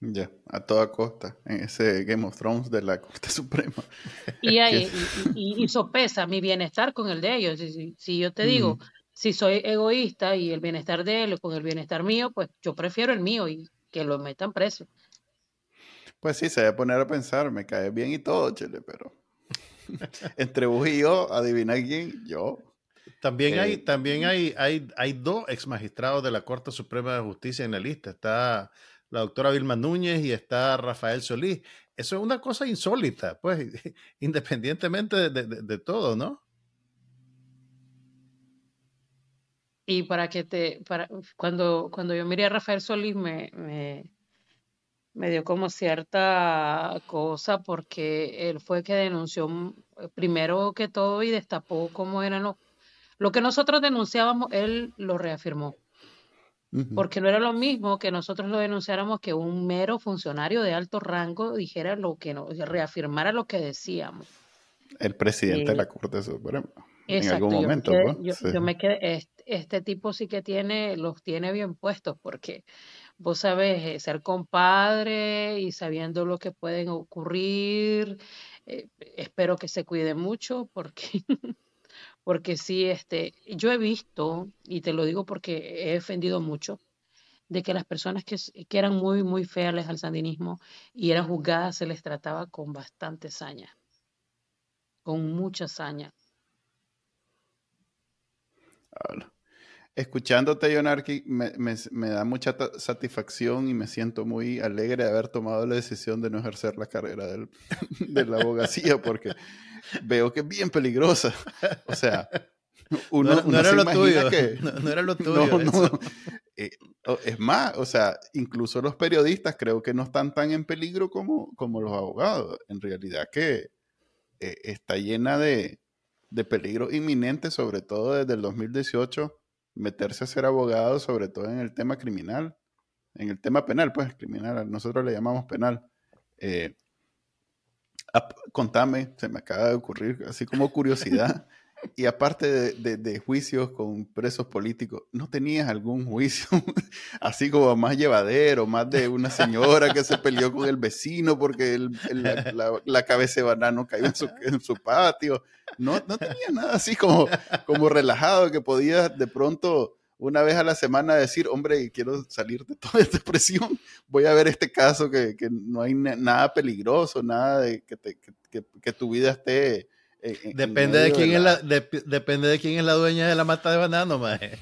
Ya, a toda costa, en ese Game of Thrones de la Corte Suprema. Y, ahí, y, sopesa mi bienestar con el de ellos. Si, yo te digo, si soy egoísta y el bienestar de él con el bienestar mío, pues yo prefiero el mío y que lo metan preso. Pues sí, se debe poner a pensar, me cae bien y todo, chile, pero entre vos y yo, adivina quién, yo. También hay, eh, también hay, hay, hay dos ex magistrados de la Corte Suprema de Justicia en la lista. Está la doctora Vilma Núñez y está Rafael Solís. Eso es una cosa insólita, pues, independientemente de, todo, ¿no? Y para que te, para, cuando, cuando yo miré a Rafael Solís me, me dio como cierta cosa porque él fue que denunció mm, primero que todo y destapó cómo eran los... Lo que nosotros denunciábamos, él lo reafirmó. Porque no era lo mismo que nosotros lo denunciáramos que un mero funcionario de alto rango dijera lo que no, reafirmara lo que decíamos. El presidente de la eh, Corte Suprema. en algún momento. Yo, yo, me quedé, este, este tipo sí que tiene, los tiene bien puestos, porque vos sabes, eh, ser compadre y sabiendo lo que pueden ocurrir, eh, espero que se cuide mucho, porque, porque sí, este, yo he visto, y te lo digo porque he defendido mucho, de que las personas que, que eran muy, muy feales al sandinismo y eran juzgadas se les trataba con bastante saña, con mucha saña. Escuchándote, Yonarki, me, me, da mucha satisfacción y me siento muy alegre de haber tomado la decisión de no ejercer la carrera del, de la abogacía, porque veo que es bien peligrosa. O sea, uno, no, era lo tuyo. no, era lo tuyo. Eh, es más, o sea, incluso los periodistas creo que no están tan en peligro como, como los abogados. En realidad que eh, está llena de, de peligro inminente, sobre todo desde el 2018, meterse a ser abogado, sobre todo en el tema criminal, en el tema penal, pues criminal, nosotros le llamamos penal. Eh, contame, se me acaba de ocurrir, así como curiosidad. Y aparte de, juicios con presos políticos, ¿no tenías algún juicio así como más llevadero, más de una señora que se peleó con el vecino porque la, cabeza de banano cayó en su, patio? No, no tenía nada así como, como relajado que podías de pronto una vez a la semana decir, hombre, quiero salir de toda esta presión, voy a ver este caso que, no hay nada peligroso, nada de que, que tu vida esté depende de quién es la, depende de quién es la dueña de la mata de banano, maje.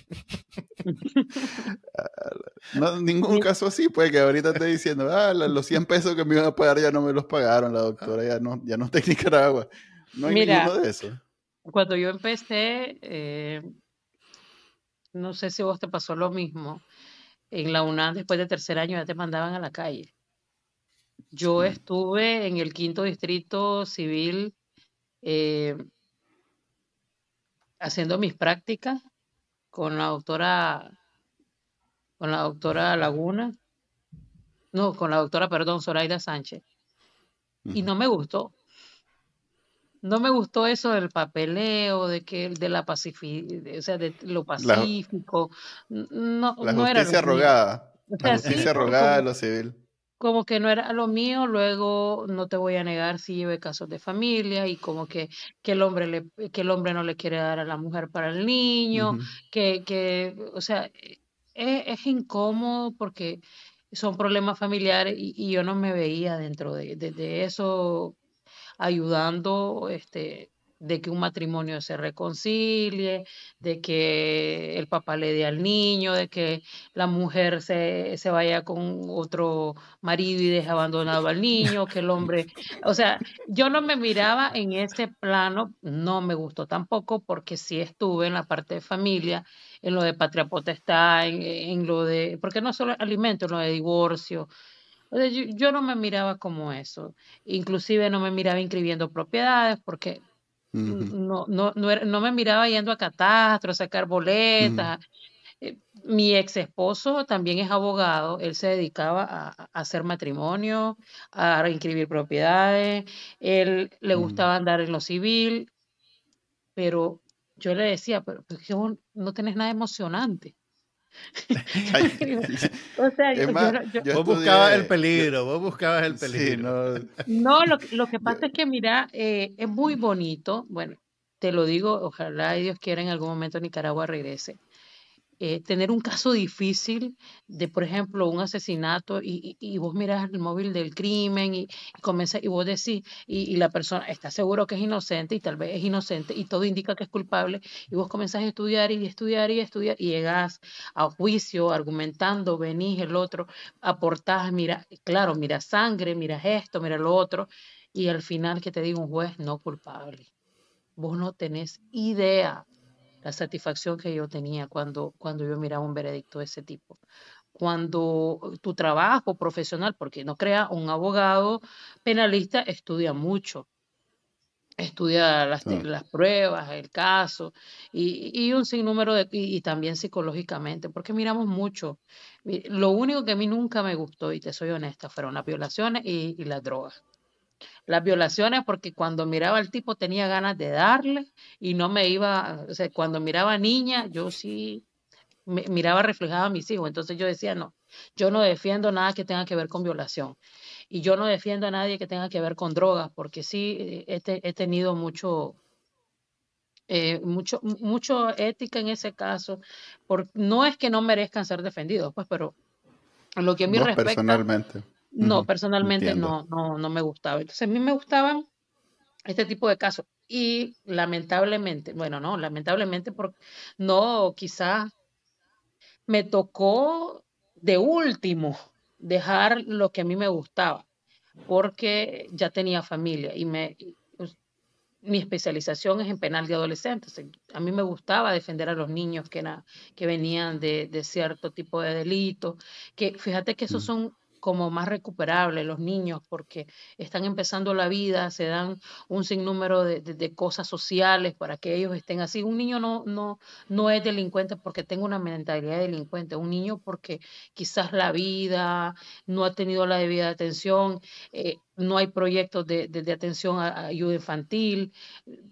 no, ningún caso así, pues que ahorita estoy diciendo, ah, los 100 pesos que me iban a pagar ya no me los pagaron, la doctora ya no, ya no está en Nicaragua. No hay ninguno de eso. Cuando yo empecé, eh, no sé si vos te pasó lo mismo, en la UNAM después de tercer año ya te mandaban a la calle. Yo estuve en el quinto distrito civil eh, haciendo mis prácticas con la doctora, con la doctora Laguna, no, con la doctora, perdón, Zoraida Sánchez. Y no me gustó. No me gustó eso del papeleo, de que de la o sea, de lo pacífico. La, no, la justicia rogada. la justicia rogada de lo civil como que no era lo mío, luego no te voy a negar si lleve casos de familia y como que, que, el hombre le, que el hombre no le quiere dar a la mujer para el niño, que, que, o sea, es, es, incómodo porque son problemas familiares y, y, yo no me veía dentro de, de, de eso ayudando este de que un matrimonio se reconcilie, de que el papá le dé al niño, de que la mujer se, se vaya con otro marido y deje abandonado al niño, que el hombre, o sea, yo no me miraba en ese plano, no me gustó tampoco porque sí estuve en la parte de familia, en lo de patria potestad, en, en lo de, porque no solo alimentos, en lo de divorcio, yo, yo, no me miraba como eso. Inclusive no me miraba inscribiendo propiedades porque no, no, no, me miraba yendo a catastro, a sacar boletas. Eh, mi ex esposo también es abogado, él se dedicaba a, hacer matrimonio, a inscribir propiedades, él le gustaba andar en lo civil, pero yo le decía, pero, pero no tenés nada emocionante. o sea, vos buscabas el peligro, vos buscabas el peligro. no, lo, lo, que pasa es que, mira, eh, es muy bonito, bueno, te lo digo, ojalá Dios quiera en algún momento Nicaragua regrese. Eh, tener un caso difícil de, por ejemplo, un asesinato y, y, vos miras el móvil del crimen y, y, y vos decís, y, la persona está seguro que es inocente y tal vez es inocente y todo indica que es culpable y vos comenzás a estudiar y estudiar y estudiar y llegas a juicio argumentando, venís el otro, aportás, mira, claro, mira sangre, mira esto, mira lo otro y al final que te diga un juez no culpable. Vos no tenés idea la satisfacción que yo tenía cuando, cuando yo miraba un veredicto de ese tipo. Cuando tu trabajo profesional, porque no crea un abogado penalista, estudia mucho, estudia las, las pruebas, el caso y, y un sinnúmero de, y, también psicológicamente, porque miramos mucho. Lo único que a mí nunca me gustó, y te soy honesta, fueron las violaciones y, y las drogas. Las violaciones porque cuando miraba al tipo tenía ganas de darle y no me iba, o sea, cuando miraba niña, yo sí miraba reflejado a mis hijos. Entonces yo decía, no, yo no defiendo nada que tenga que ver con violación. Y yo no defiendo a nadie que tenga que ver con drogas, porque sí he, he tenido mucho, eh, mucho, mucho ética en ese caso. Por, no es que no merezcan ser defendidos, pues, pero lo que a mí respecta. Personalmente. No, personalmente no, no, no me gustaba. Entonces a mí me gustaban este tipo de casos. Y lamentablemente, bueno, no, lamentablemente, porque no, quizás me tocó de último dejar lo que a mí me gustaba, porque ya tenía familia y me, pues, mi especialización es en penal de adolescentes. A mí me gustaba defender a los niños que, que venían de, de cierto tipo de delito, que fíjate que esos mm. son como más recuperables los niños porque están empezando la vida, se dan un sinnúmero de, de, cosas sociales para que ellos estén así. Un niño no, no, no es delincuente porque tenga una mentalidad de delincuente, un niño porque quizás la vida no ha tenido la debida atención. Eh, no hay proyectos de, de, atención a, ayuda infantil,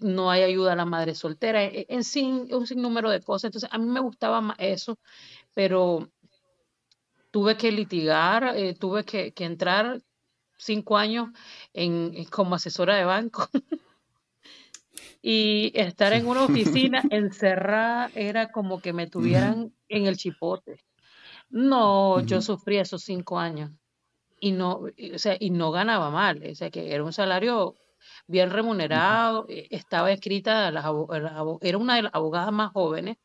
no hay ayuda a la madre soltera, en, en sin, un sinnúmero de cosas. Entonces, a mí me gustaba más eso, pero tuve que litigar, eh, tuve que, entrar cinco años en, como asesora de banco. y estar en una oficina encerrada era como que me tuvieran en el chipote. No, yo sufrí esos cinco años y no, o sea, y no ganaba mal, o sea, que era un salario bien remunerado, eh, estaba escrita, era una de las abogadas más jóvenes,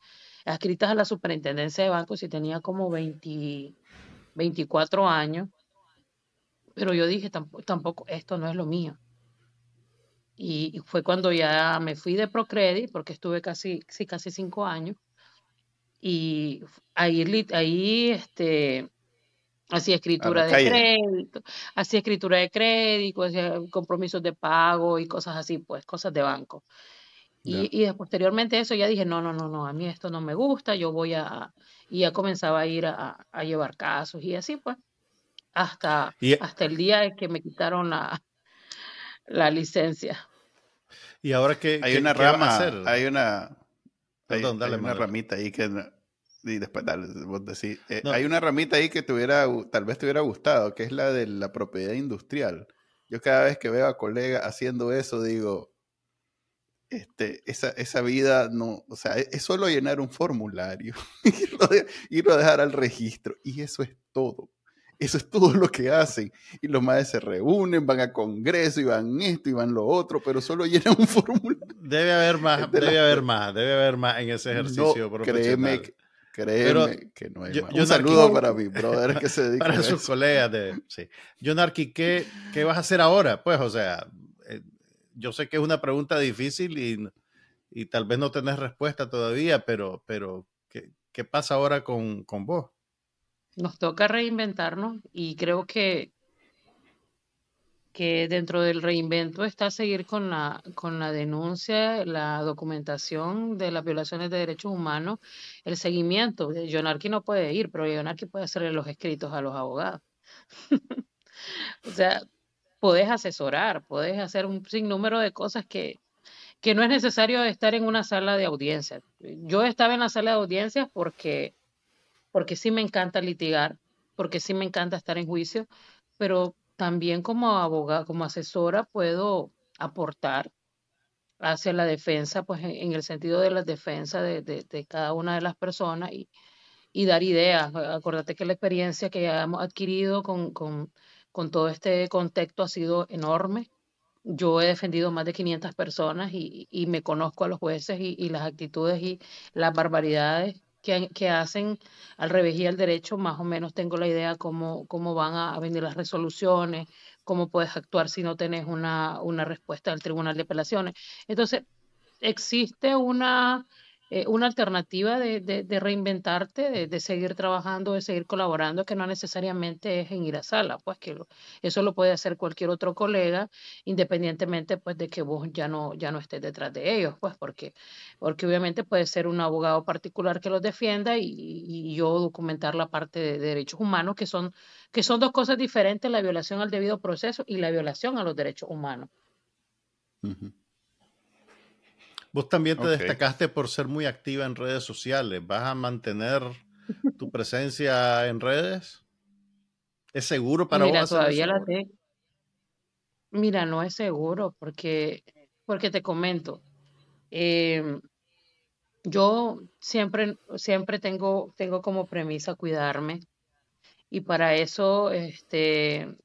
escritas a la superintendencia de bancos y tenía como 20, 24 años, pero yo dije, tampoco, esto no es lo mío. Y, fue cuando ya me fui de Procredit, porque estuve casi, sí, casi cinco años, y ahí, ahí este, hacía escritura de crédito, hacía escritura de crédito, hacía compromisos de pago y cosas así, pues, cosas de banco. Y, y posteriormente eso ya dije, no, no, no, no, a mí esto no me gusta, yo voy a, y ya comenzaba a ir a, llevar casos y así pues, hasta, hasta el día en que me quitaron la, la licencia. Y ahora que hay una rama, hay una, Perdón, dale, una ramita ahí que y después dale, vos decís, eh, hay una ramita ahí que te tal vez te hubiera gustado, que es la de la propiedad industrial. Yo cada vez que veo a colegas haciendo eso digo, este, esa, esa vida no, o sea, es, solo llenar un formulario, irlo, a dejar al registro y eso es todo. Eso es todo lo que hacen. Y los madres se reúnen, van a congreso y van esto y van lo otro, pero solo llenan un formulario. Debe haber más, debe haber más, debe haber más en ese ejercicio no, Créeme, créeme que no hay más. un saludo para mi brother que se dedica Para sus colegas de, sí. Jonarki, ¿qué, ¿qué vas a hacer ahora? Pues, o sea, yo sé que es una pregunta difícil y, y tal vez no tenés respuesta todavía, pero, pero ¿qué, qué pasa ahora con, con, vos? Nos toca reinventarnos y creo que, que dentro del reinvento está seguir con la, con la denuncia, la documentación de las violaciones de derechos humanos, el seguimiento. Jonarqui no puede ir, pero Jonarqui puede hacerle los escritos a los abogados. o sea, podés asesorar, podés hacer un sinnúmero de cosas que, que no es necesario estar en una sala de audiencia. Yo estaba en la sala de audiencias porque, porque sí me encanta litigar, porque sí me encanta estar en juicio, pero también como abogada, como asesora, puedo aportar hacia la defensa, pues en, el sentido de la defensa de, de, cada una de las personas y, y dar ideas. Acuérdate que la experiencia que ya hemos adquirido con, con con todo este contexto ha sido enorme. Yo he defendido más de 500 personas y, me conozco a los jueces y, las actitudes y las barbaridades que, que, hacen al revés y al derecho. Más o menos tengo la idea cómo, cómo van a venir las resoluciones, cómo puedes actuar si no tenés una, una respuesta del Tribunal de Apelaciones. Entonces, existe una eh, una alternativa de, de, reinventarte, de, seguir trabajando, de seguir colaborando, que no necesariamente es en ir a sala, pues que eso lo puede hacer cualquier otro colega, independientemente pues de que vos ya no, ya no estés detrás de ellos, pues porque, porque obviamente puede ser un abogado particular que los defienda y, yo documentar la parte de, derechos humanos, que son, que son dos cosas diferentes, la violación al debido proceso y la violación a los derechos humanos. Vos también te destacaste por ser muy activa en redes sociales. ¿Vas a mantener tu presencia en redes? ¿Es seguro para Mira, vos? Todavía la tengo. Mira, no es seguro porque, porque te comento. Em, yo siempre, siempre tengo, tengo como premisa cuidarme y para eso, este,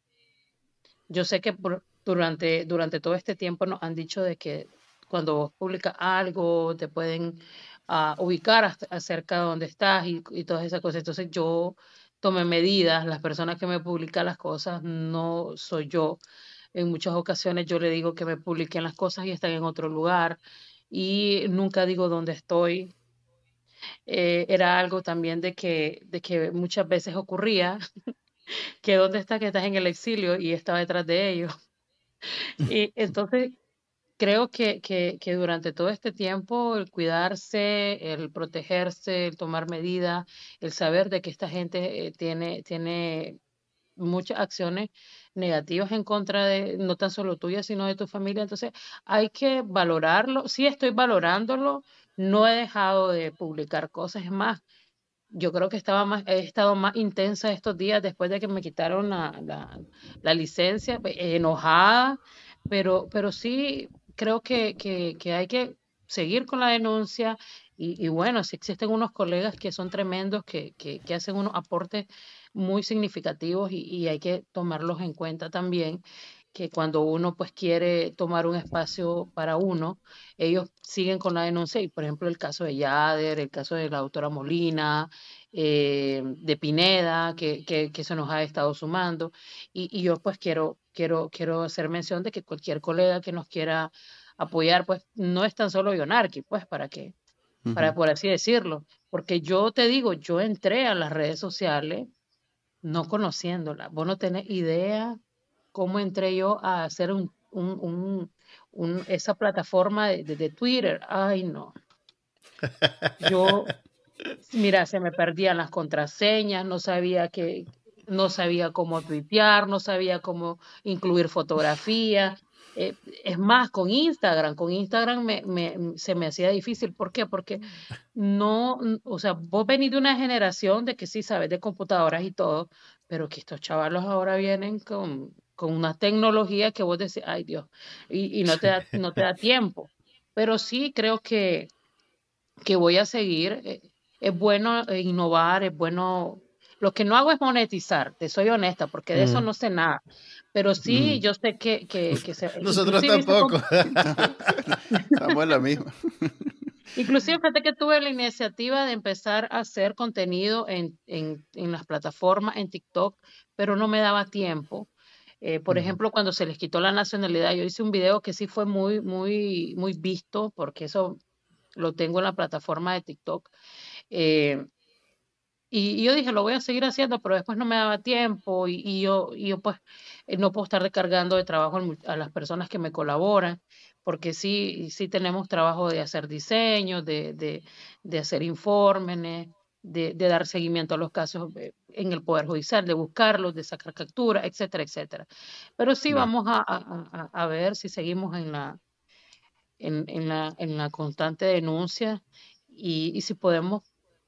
yo sé que durante, durante todo este tiempo nos han dicho de que cuando vos publicas algo, te pueden uh, ubicar acerca de dónde estás y, y, todas esas cosas. Entonces yo tomé medidas, las personas que me publican las cosas no soy yo. En muchas ocasiones yo le digo que me publiquen las cosas y están en otro lugar y nunca digo dónde estoy. Eh, era algo también de que, de que muchas veces ocurría que dónde está que estás en el exilio y estaba detrás de ellos. Y entonces creo que, que, que, durante todo este tiempo el cuidarse, el protegerse, el tomar medidas, el saber de que esta gente eh, tiene, tiene muchas acciones negativas en contra de no tan solo tuya, sino de tu familia. Entonces hay que valorarlo. Sí estoy valorándolo, no he dejado de publicar cosas. Más, yo creo que estaba más, he estado más intensa estos días después de que me quitaron la, la, la licencia, enojada, pero, pero sí creo que, que, hay que seguir con la denuncia y, bueno, si existen unos colegas que son tremendos, que, que, que hacen unos aportes muy significativos y, y, hay que tomarlos en cuenta también que cuando uno pues quiere tomar un espacio para uno, ellos siguen con la denuncia y por ejemplo el caso de Yader, el caso de la doctora Molina, eh, de Pineda, que, que, que, se nos ha estado sumando. Y, y yo pues quiero quiero, quiero hacer mención de que cualquier colega que nos quiera apoyar, pues no es tan solo Ionarqui, pues para que, para por así decirlo, porque yo te digo, yo entré a las redes sociales no conociéndola, vos no tenés idea cómo entré yo a hacer un, un, un, esa plataforma de, de, Twitter, ay no, yo, mira, se me perdían las contraseñas, no sabía que, no sabía cómo tuitear, no sabía cómo incluir fotografía. Eh, es más, con Instagram, con Instagram me, me, se me hacía difícil. ¿Por qué? Porque no, o sea, vos venís de una generación de que sí sabes de computadoras y todo, pero que estos chavalos ahora vienen con, con una tecnología que vos decís, ay Dios, y, y no, te da, no te da tiempo. Pero sí creo que, que voy a seguir. Eh, es bueno innovar, es bueno lo que no hago es monetizar, te soy honesta, porque de eso mm. no sé nada. Pero sí, mm. yo sé que, que, se... Nosotros tampoco. Estamos en la misma. Inclusive, fíjate que tuve la iniciativa de empezar a hacer contenido en, en, en las plataformas, en TikTok, pero no me daba tiempo. Eh, por ejemplo, cuando se les quitó la nacionalidad, yo hice un video que sí fue muy, muy, muy visto, porque eso lo tengo en la plataforma de TikTok. Eh, y, yo dije, lo voy a seguir haciendo, pero después no me daba tiempo y, y yo, y yo pues eh, no puedo estar descargando de trabajo a las personas que me colaboran, porque sí, sí tenemos trabajo de hacer diseños, de, de, de hacer informes, de, de, dar seguimiento a los casos eh, en el Poder Judicial, de buscarlos, de sacar captura, etcétera, etcétera. Pero sí vamos a, a, a, ver si seguimos en la, en, en, la, en la constante denuncia y, y si podemos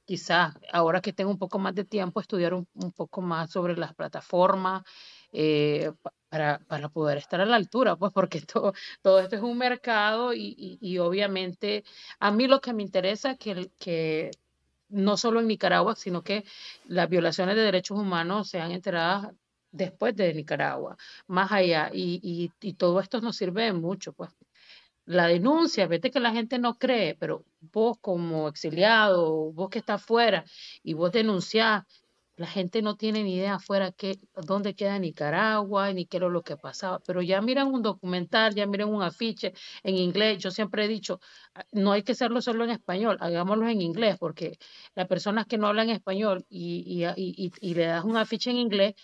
quizás ahora que tengo un poco más de tiempo, estudiar un, poco más sobre las plataformas eh, para, para, poder estar a la altura, pues porque todo, todo esto es un mercado y, y, obviamente a mí lo que me interesa es que, que no solo en Nicaragua, sino que las violaciones de derechos humanos sean enteradas después de Nicaragua, más allá, y, y, y todo esto nos sirve de mucho, pues la denuncia, vete que la gente no cree, pero vos como exiliado, vos que estás fuera y vos denunciás, la gente no tiene ni idea afuera qué, dónde queda Nicaragua, ni qué era lo que pasaba. Pero ya miran un documental, ya miran un afiche en inglés. Yo siempre he dicho, ah, no hay que hacerlo solo en español, hagámoslo en inglés, porque las personas que no hablan español y, y, y, y le das un afiche en inglés,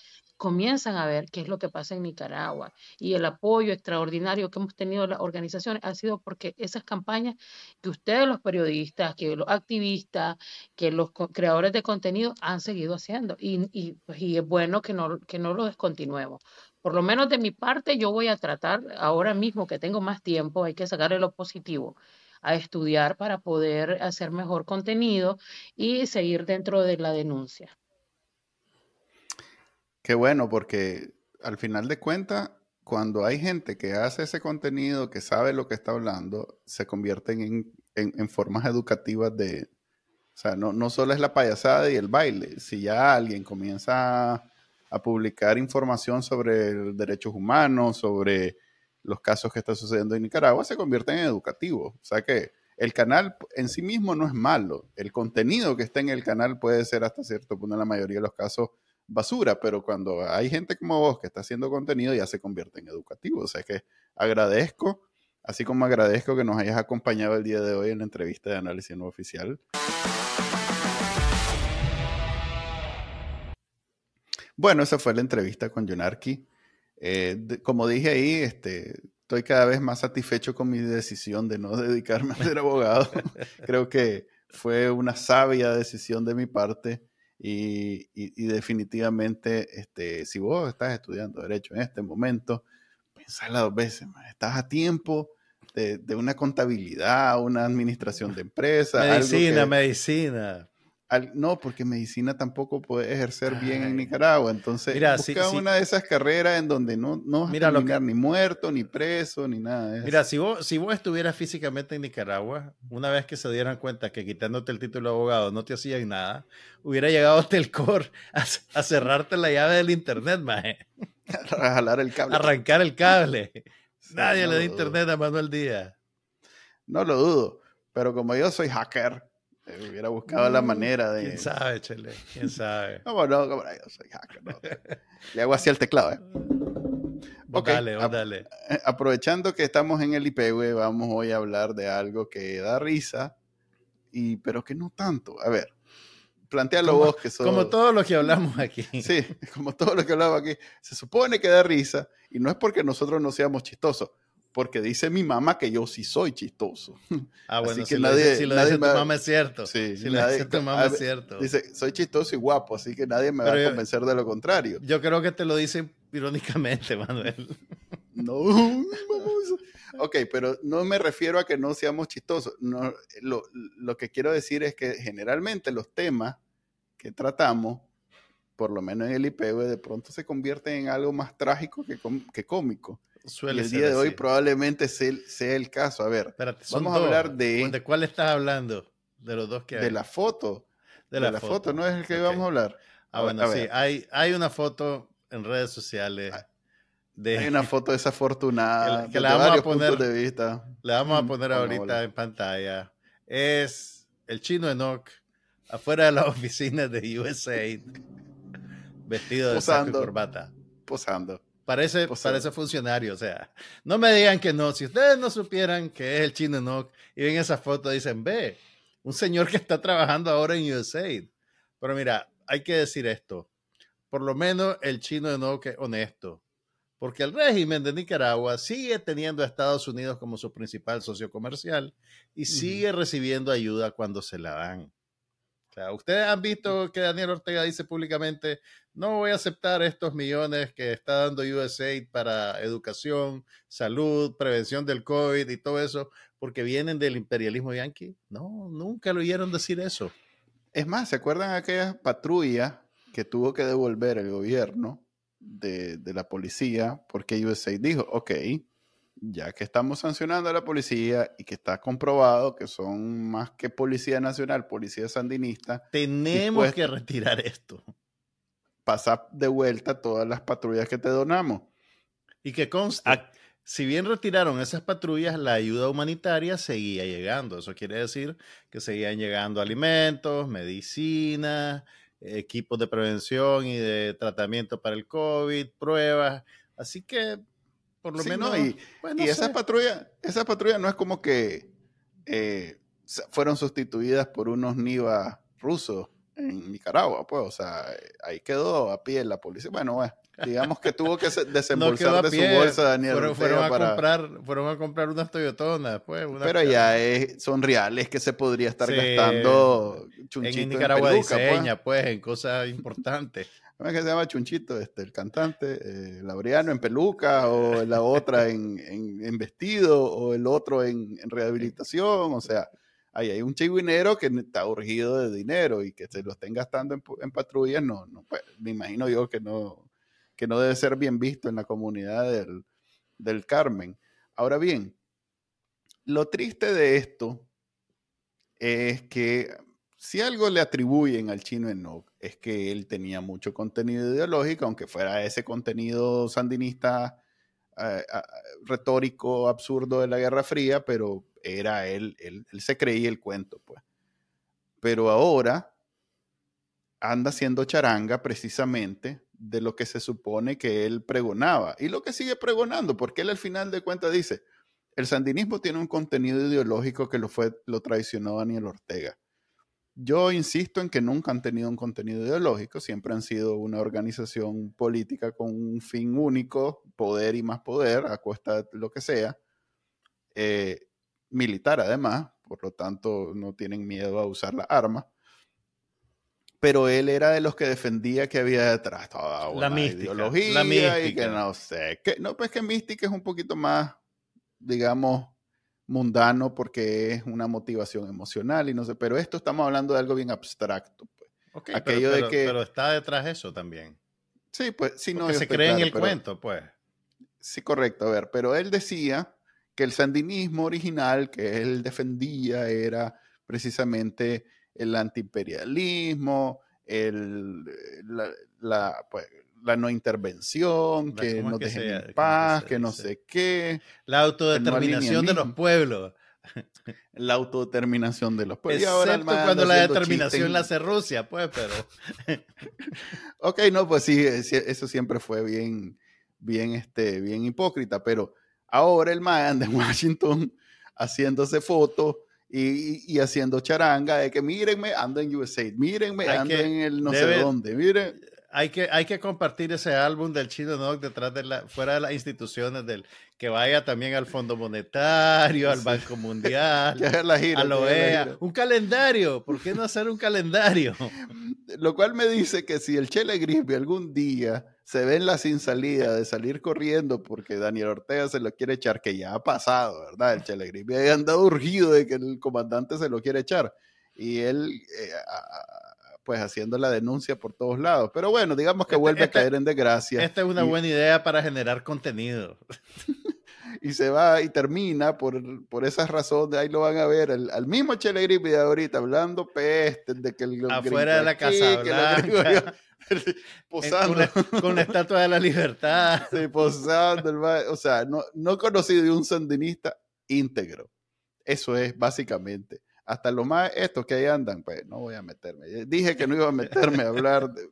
comienzan a ver qué es lo que pasa en Nicaragua. Y el apoyo extraordinario que hemos tenido las organizaciones ha sido porque esas campañas que ustedes, los periodistas, que los activistas, que los creadores de contenido han seguido haciendo. Pues, y es bueno que no, que no lo descontinuemos. Por lo menos de mi parte, yo voy a tratar, ahora mismo que tengo más tiempo, hay que sacarle lo positivo a estudiar para poder hacer mejor contenido y seguir dentro de la denuncia. Qué bueno, porque al final de cuentas, cuando hay gente que hace ese contenido, que sabe lo que está hablando, se convierten en, formas educativas de... O sea, no, no, solo es la payasada y el baile. Si ya alguien comienza a, publicar información sobre derechos humanos, sobre los casos que están sucediendo en Nicaragua, se convierte en educativo. O sea que el canal en sí mismo no es malo. El contenido que está en el canal puede ser hasta cierto punto, en la mayoría de los casos, basura, pero cuando hay gente como vos que está haciendo contenido ya se convierte en educativo. O sea que agradezco, así como agradezco que nos hayas acompañado el día de hoy en la entrevista de análisis no oficial. Bueno, esa fue la entrevista con Jonarki. Eh, como dije ahí, este, estoy cada vez más satisfecho con mi decisión de no dedicarme a ser abogado. Creo que fue una sabia decisión de mi parte. Y, definitivamente, este, si vos estás estudiando Derecho en este momento, pensala dos veces, estás a tiempo de, de, una contabilidad, una administración de empresas. Medicina, medicina no, porque medicina tampoco puede ejercer bien en Nicaragua. Entonces, mira, busca una de esas carreras en donde no, no vas a terminar ni muerto, ni preso, ni nada de eso. Mira, si vos, si vos estuvieras físicamente en Nicaragua, una vez que se dieran cuenta que quitándote el título de abogado no te hacían nada, hubiera llegado Telcor a, a cerrarte la llave del internet, maje. A jalar el cable. Arrancar el cable. Nadie le da internet a Manuel Díaz. No lo dudo, pero como yo soy hacker, hubiera buscado la mm, manera de. ¿Quién sabe, Chele? ¿Quién sabe? no, bueno, no, yo soy hacker. No. Le hago así al teclado, ¿eh? dale, dale. Eh, aprovechando que estamos en el IPW, vamos hoy a hablar de algo que da risa, y, pero que no tanto. A ver, plantealo vos que sos... Como todo lo que hablamos aquí. Sí, como todo lo que hablamos aquí. Se supone que da risa, y no es porque nosotros no seamos chistosos porque dice mi mamá que yo sí soy chistoso. Ah, bueno, si, lo dice, tu mamá es cierto. Sí, si lo dice tu mamá es cierto. Dice, soy chistoso y guapo, así que nadie me va a convencer de lo contrario. Yo creo que te lo dice irónicamente, Manuel. no, Ok, pero no me refiero a que no seamos chistosos. No, lo, lo que quiero decir es que generalmente los temas que tratamos, por lo menos en el IPV, de pronto se convierten en algo más trágico que, que cómico. Suele el día de hoy probablemente sea, el caso. A ver, vamos a hablar de... ¿De cuál estás hablando? De los dos que hay. De la foto. De la, foto. ¿no es el que vamos a hablar? Ah, bueno, sí. Hay, hay una foto en redes sociales. Ah, de, hay una foto desafortunada. Que, la vamos a poner, de vista. La vamos a poner ahorita en pantalla. Es el chino Enoch afuera de la oficina de USAID, vestido de saco y corbata. Posando. Parece, parece funcionario, o sea, no me digan que no. Si ustedes no supieran que es el chino Enoch y ven esa foto, dicen, ve, un señor que está trabajando ahora en USAID. Pero mira, hay que decir esto. Por lo menos el chino Enoch es honesto. Porque el régimen de Nicaragua sigue teniendo a Estados Unidos como su principal socio comercial y sigue recibiendo ayuda cuando se la dan. Ustedes han visto que Daniel Ortega dice públicamente, no voy a aceptar estos millones que está dando USAID para educación, salud, prevención del COVID y todo eso, porque vienen del imperialismo yanqui. No, nunca lo oyeron decir eso. Es más, ¿se acuerdan aquellas patrullas que tuvo que devolver el gobierno de, de la policía porque USAID dijo, ok, ya que estamos sancionando a la policía y que está comprobado que son más que Policía Nacional, Policía Sandinista. Tenemos que retirar esto. Pasa de vuelta todas las patrullas que te donamos. Y que consta, si bien retiraron esas patrullas, la ayuda humanitaria seguía llegando. Eso quiere decir que seguían llegando alimentos, medicina, equipos de prevención y de tratamiento para el COVID, pruebas. Así que, por lo menos. y, y esa patrulla, esa patrulla no es como que eh, fueron sustituidas por unos NIVA rusos en Nicaragua, pues, o sea, ahí quedó a pie la policía. Bueno, bueno digamos que tuvo que desembolsar de su bolsa Daniel fueron, fueron a comprar fueron a comprar unas Toyotonas pues pero ya son reales que se podría estar gastando chunchito en Nicaragua en peluca, diseña, pues. pues. en cosas importantes ¿Cómo es que se llama Chunchito? Este, el cantante, eh, Laureano en peluca, o la otra en, en, vestido, o el otro en, en rehabilitación, o sea, hay un chigüinero que está urgido de dinero y que se lo estén gastando en, patrullas, no, no pues, me imagino yo que no, que no debe ser bien visto en la comunidad del, del Carmen. Ahora bien, lo triste de esto es que si algo le atribuyen al chino Enoch es que él tenía mucho contenido ideológico, aunque fuera ese contenido sandinista eh, retórico absurdo de la Guerra Fría, pero era él, él, se creía el cuento, pues. Pero ahora anda haciendo charanga precisamente de lo que se supone que él pregonaba y lo que sigue pregonando, porque él al final de cuentas dice, el sandinismo tiene un contenido ideológico que lo, fue, lo traicionó Daniel Ortega. Yo insisto en que nunca han tenido un contenido ideológico, siempre han sido una organización política con un fin único, poder y más poder, a costa de lo que sea. Eh, militar además, por lo tanto no tienen miedo a usar la arma. Pero él era de los que defendía que había detrás toda una la ideología la mística. y que no sé, que no pues que mística es un poquito más, digamos, mundano porque es una motivación emocional y no sé, pero esto estamos hablando de algo bien abstracto. Pues. Aquello pero, de que, pero está detrás eso también. Sí, pues sí, no. se cree en el cuento, pues. Sí, correcto. A ver, pero él decía que el sandinismo original que él defendía era precisamente el antiimperialismo, el, la, pues, la, no intervención, que no dejen en paz, que, no sé qué. La autodeterminación de los pueblos. La autodeterminación de los pueblos. Excepto cuando la determinación la hace Rusia, pues, pero... ok, no, pues sí, eso siempre fue bien, bien, este, bien hipócrita, pero Ahora el man anda en Washington haciéndose fotos y, haciendo charanga de que mírenme, ando en USA, mírenme, ando en el no sé dónde, miren. Hay que, hay que compartir ese álbum del Chino Nog detrás de la, fuera de las instituciones del, que vaya también al Fondo Monetario, al Banco Mundial, a la OEA. Un calendario, ¿por qué no hacer un calendario? Lo cual me dice que si el Chele Grisby algún día se ve en la sin salida de salir corriendo porque Daniel Ortega se lo quiere echar, que ya ha pasado, ¿verdad? El Chelegrippi ha andado urgido de que el comandante se lo quiere echar. Y él, eh, pues haciendo la denuncia por todos lados. Pero bueno, digamos que este, vuelve a este caer en desgracia. Esta es una buena idea para generar contenido. y se va y termina por, por esas razones, ahí lo van a ver, al mismo Chelegrippi de ahorita hablando peste de que el... Afuera de la casa posando. Con la, estatua de la libertad. Sí, posando. o sea, no, no conocí de un sandinista íntegro. Eso es, básicamente. Hasta lo más, estos que ahí andan, pues no voy a meterme. Dije que no iba a meterme a hablar de,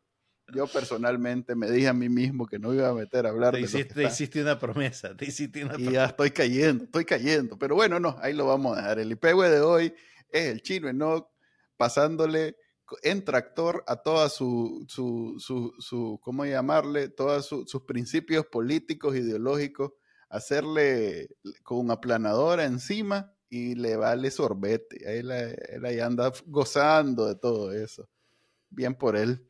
yo personalmente me dije a mí mismo que no iba a meter a hablar te de hiciste, te hiciste una promesa, te hiciste una Y ya estoy cayendo, estoy cayendo. Pero bueno, no, ahí lo vamos a dejar. El IPW de hoy es el chino Enoch pasándole en tractor a toda su, su, su, su ¿cómo llamarle? Todos sus principios políticos, ideológicos, hacerle con aplanadora encima y le vale sorbete. Él, él ahí anda gozando de todo eso. Bien por él.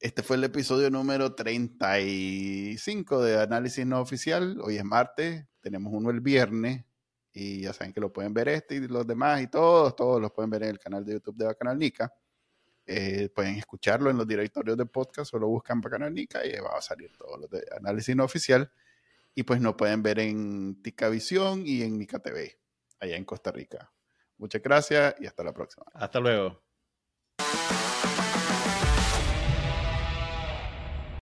Este fue el episodio número 35 de Análisis No Oficial. Hoy es martes, tenemos uno el viernes y ya saben que lo pueden ver este y los demás y todos, todos los pueden ver en el canal de YouTube de Bacanal Nica. Eh, pueden escucharlo en los directorios de podcast, solo buscan Bacanal Nica y va a salir todo lo de Análisis No Oficial. Y pues nos pueden ver en Ticavisión y en Nica TV, allá en Costa Rica. Muchas gracias y hasta la próxima. Hasta luego.